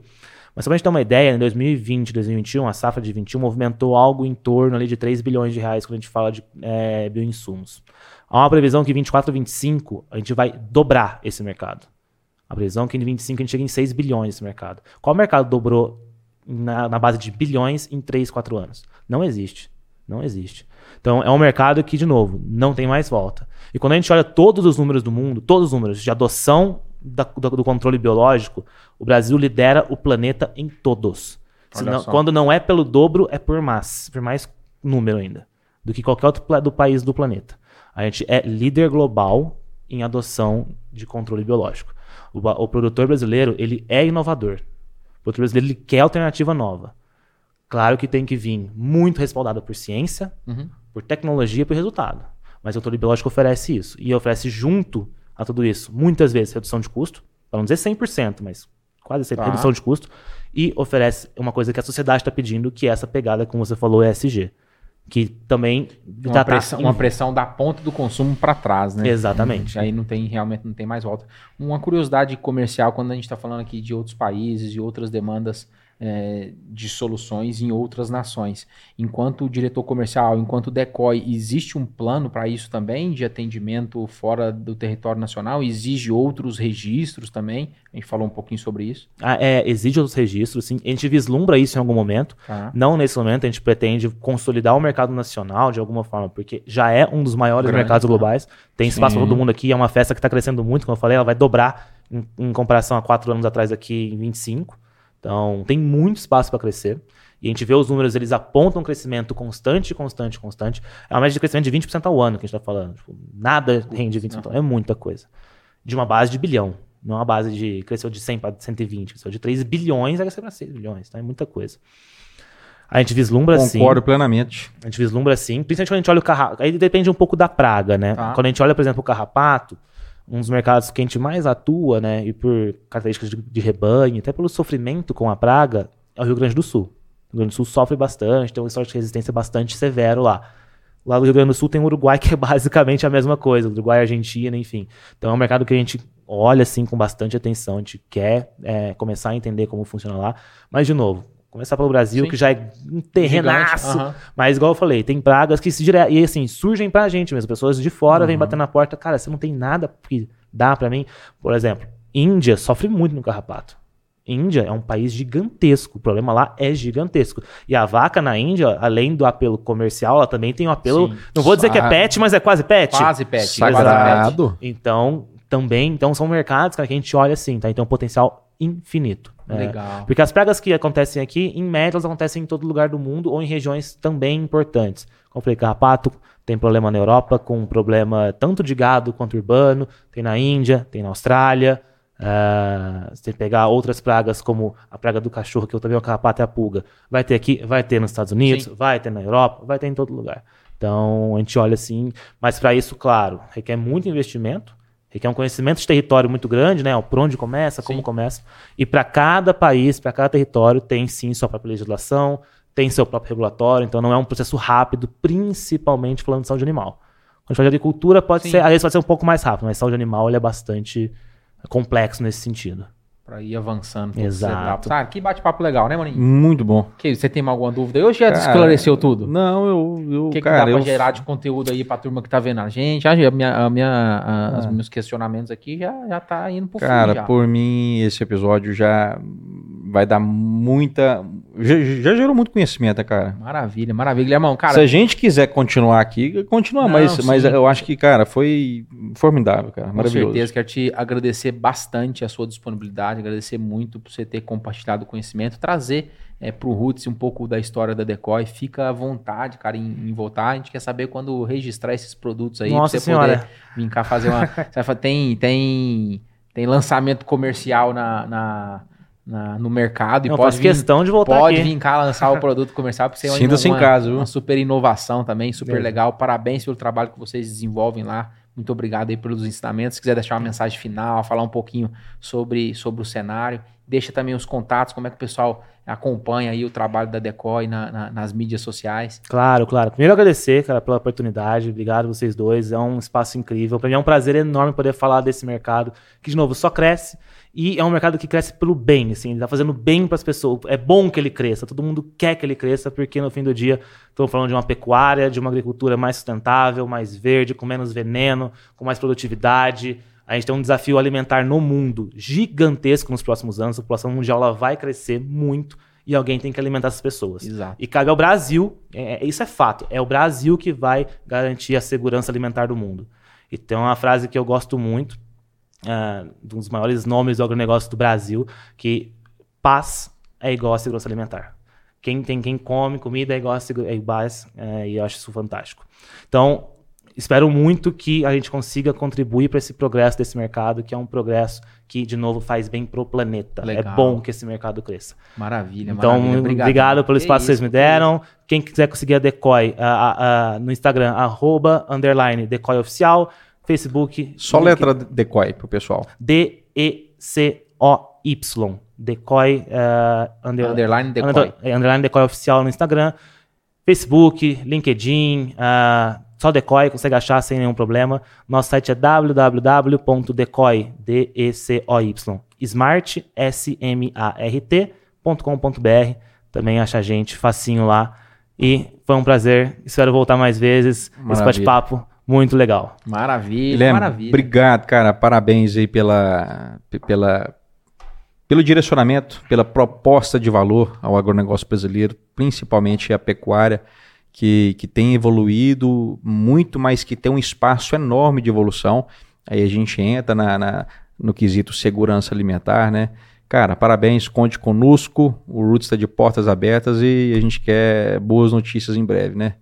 Mas só pra gente ter uma ideia, em 2020, 2021, a safra de 21 movimentou algo em torno ali de 3 bilhões de reais quando a gente fala de é, bioinsumos. Há uma previsão que em 24 e 25 a gente vai dobrar esse mercado. A previsão é que em 25 a gente chega em 6 bilhões nesse mercado. Qual mercado dobrou na, na base de bilhões em 3, 4 anos? Não existe. Não existe. Então é um mercado que, de novo, não tem mais volta. E quando a gente olha todos os números do mundo, todos os números de adoção da- do, do controle biológico, o Brasil lidera o planeta em todos. Quando não é pelo dobro, é por mais, por mais número ainda, do que qualquer outro do país do planeta. A gente é líder global em adoção de controle biológico. O, o produtor brasileiro, ele é inovador. O produtor brasileiro, ele quer alternativa nova. Claro que tem que vir muito respaldado por ciência, Uhum. por tecnologia e por resultado. Mas o controle biológico oferece isso. E oferece junto a tudo isso, muitas vezes, redução de custo, para não dizer 100%, mas quase sempre Tá. redução de custo, e oferece uma coisa que a sociedade está pedindo, que é essa pegada, como você falou, ESG. Que também Uma, tá pressão, uma pressão da ponta do consumo para trás, né? Exatamente. Aí não tem, realmente não tem mais volta. Uma curiosidade comercial, quando a gente está falando aqui de outros países e outras demandas é, de soluções em outras nações. Enquanto diretor comercial, enquanto decoy, existe um plano para isso também, de atendimento fora do território nacional? Exige outros registros também? A gente falou um pouquinho sobre isso. Ah, é, exige outros registros, sim. A gente vislumbra isso em algum momento. Tá? Não nesse momento, a gente pretende consolidar o mercado nacional de alguma forma, porque já é um dos maiores Grande, mercados tá. globais. Tem espaço para todo mundo aqui, é uma festa que está crescendo muito, como eu falei, ela vai dobrar em, em comparação a quatro anos atrás aqui em 25. Então, tem muito espaço para crescer. E a gente vê os números, eles apontam um crescimento constante, constante, constante. É uma média de crescimento de 20% ao ano que a gente está falando. Tipo, nada rende 20% ao ano. É muita coisa. De uma base de bilhão. Não é uma base de. Cresceu de 100 para 120. Cresceu de 3 bilhões, vai crescer para 6 bilhões. Então é muita coisa. A gente vislumbra assim. Concordo plenamente. A gente vislumbra assim, principalmente quando a gente olha o carrapato. Aí depende um pouco da praga, né? Tá. Quando a gente olha, por exemplo, o carrapato, um dos mercados que a gente mais atua, né? E por características de, de rebanho, até pelo sofrimento com a praga, é o Rio Grande do Sul. O Rio Grande do Sul sofre bastante, tem um histórico de resistência bastante severo lá. Lá no Rio Grande do Sul tem o Uruguai, que é basicamente a mesma coisa. Uruguai, Argentina, enfim. Então é um mercado que a gente olha assim com bastante atenção. A gente quer é, começar a entender como funciona lá. Mas, de novo, começar pelo Brasil, Sim. que já é um terrenaço. Aham. Mas, igual eu falei, tem pragas que se dire... e, assim, surgem pra gente mesmo. Pessoas de fora Uhum. vêm bater na porta. Cara, você não tem nada que dá pra mim. Por exemplo, Índia sofre muito no carrapato. Índia é um país gigantesco. O problema lá é gigantesco. E a vaca na Índia, além do apelo comercial, ela também tem um apelo. Sim. Não vou dizer que é pet, mas é quase pet. Quase pet. quase pet. Sagrado. Então, também, então são mercados cara, que a gente olha assim, tá? Então, potencial infinito. né? Legal. Porque as pragas que acontecem aqui, em média, elas acontecem em todo lugar do mundo ou em regiões também importantes. Como eu falei, carrapato tem problema na Europa, com problema tanto de gado quanto urbano, tem na Índia, tem na Austrália. ah, se pegar outras pragas, como a praga do cachorro, que eu também é o carrapato e a pulga, vai ter aqui, vai ter nos Estados Unidos, Sim. vai ter na Europa, vai ter em todo lugar. Então, a gente olha assim, mas para isso, claro, requer muito investimento, requer um conhecimento de território muito grande, né? Por onde começa, como Sim. começa. E para cada país, para cada território, tem sim sua própria legislação, tem seu próprio regulatório, então não é um processo rápido, principalmente falando de saúde animal. Quando a gente fala de agricultura, pode Sim. ser, às vezes pode ser um pouco mais rápido, mas saúde animal ele é bastante complexo nesse sentido. Pra ir avançando. Exato. Ah, que bate-papo legal, né, maninho? Muito bom. Que, você tem alguma dúvida? Eu já Cara, esclareceu tudo. Não, eu. eu O que, que cara, dá pra eu, gerar de conteúdo aí pra turma que tá vendo a gente? A minha, a minha, a- os Ah. meus questionamentos aqui já, já tá indo pro fim Cara, por mim, esse episódio já vai dar muita. Já, já gerou muito conhecimento, né, cara? Maravilha, maravilha. Guilhermão, cara. Se a gente quiser continuar aqui, continua, Não, mas, mas eu acho que, cara, foi formidável, cara. Com Maravilhoso. certeza, quero te agradecer bastante a sua disponibilidade, agradecer muito por você ter compartilhado o conhecimento, trazer é, para o Roots um pouco da história da Decoy. Fica à vontade, cara, em, em voltar. A gente quer saber quando registrar esses produtos aí, Nossa pra você senhora. poder vir cá fazer uma. tem, tem, tem lançamento comercial na, na- na- no mercado e Eu pode vir, questão de voltar pode aqui. vir cá lançar o produto comercial, porque você é uma- uma- casa, uma super inovação também, super É. legal. Parabéns pelo trabalho que vocês desenvolvem lá. Muito obrigado aí pelos ensinamentos. Se quiser deixar uma mensagem final, falar um pouquinho sobre, sobre o cenário, deixa também os contatos, como é que o pessoal acompanha aí o trabalho da Decoy na- na- nas mídias sociais. Claro, claro. Primeiro agradecer, cara, pela oportunidade. Obrigado vocês dois. É um espaço incrível. Para mim é um prazer enorme poder falar desse mercado, que de novo só cresce e é um mercado que cresce pelo bem, assim, ele tá fazendo bem para as pessoas. É bom que ele cresça. Todo mundo quer que ele cresça, porque no fim do dia estamos falando de uma pecuária, de uma agricultura mais sustentável, mais verde, com menos veneno, com mais produtividade. A gente tem um desafio alimentar no mundo gigantesco nos próximos anos. A população mundial ela vai crescer muito e alguém tem que alimentar essas pessoas. Exato. E cabe ao Brasil, é- é- isso é fato, é o Brasil que vai garantir a segurança alimentar do mundo. E tem uma frase que eu gosto muito, ah, de um dos maiores nomes do agronegócio do Brasil, que paz é igual a segurança alimentar. Quem tem quem come comida é igual a segura, é igual, é, e eu acho isso fantástico. Então, espero muito que a gente consiga contribuir para esse progresso desse mercado, que é um progresso que, de novo, faz bem pro planeta. Legal. É bom que esse mercado cresça. Maravilha, Então, maravilha. obrigado, pelo Que espaço que vocês isso, me deram. Quem quiser conseguir a Decoy ah, ah, ah, no Instagram, arroba, underline, Decoy Oficial. Facebook. Só link- letra decoy pro pessoal. D-E-C-O-Y. Decoy, ah, under- Underline Decoy. under- é, underline Decoy Oficial no Instagram. Facebook, LinkedIn, ah, só Decoy, consegue achar sem nenhum problema. Nosso site é www.decoy, D-E-C-O-Y, smart, S-M-A-R-T.com.br. Também acha a gente facinho lá. E foi um prazer. Espero voltar mais vezes. Esse Maravilha. bate-papo muito legal. Maravilha, Guilherme, maravilha. obrigado, cara. Parabéns aí pela, pela, pelo direcionamento, pela proposta de valor ao agronegócio brasileiro, principalmente a pecuária, que, que tem evoluído muito, mas que tem um espaço enorme de evolução. Aí a gente entra na, na- no quesito segurança alimentar, né? Cara, parabéns, conte conosco. O Roots está de portas abertas e a gente quer boas notícias em breve, né?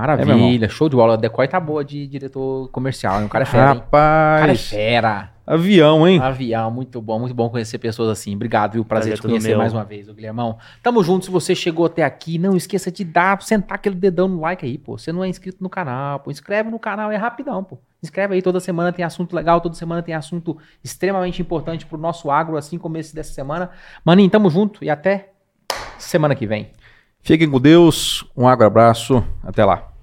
É, Maravilha, show de bola. A Decoy tá boa de diretor comercial, hein? O cara é fera, hein? O cara é Rapaz, fera. avião, hein? Avião, muito bom, muito bom conhecer pessoas assim. Obrigado, viu? Prazer, Prazer te todo conhecer meu. mais uma vez, ô Guilhermão. Tamo junto, se você chegou até aqui, não esqueça de dar, sentar aquele dedão no like aí, pô. Você não é inscrito no canal, pô. Inscreve no canal, é rapidão, pô. Inscreve aí, toda semana tem assunto legal, toda semana tem assunto extremamente importante pro nosso agro, assim como esse dessa semana. Maninho, tamo junto e até semana que vem. Fiquem com Deus, um abraço, até lá.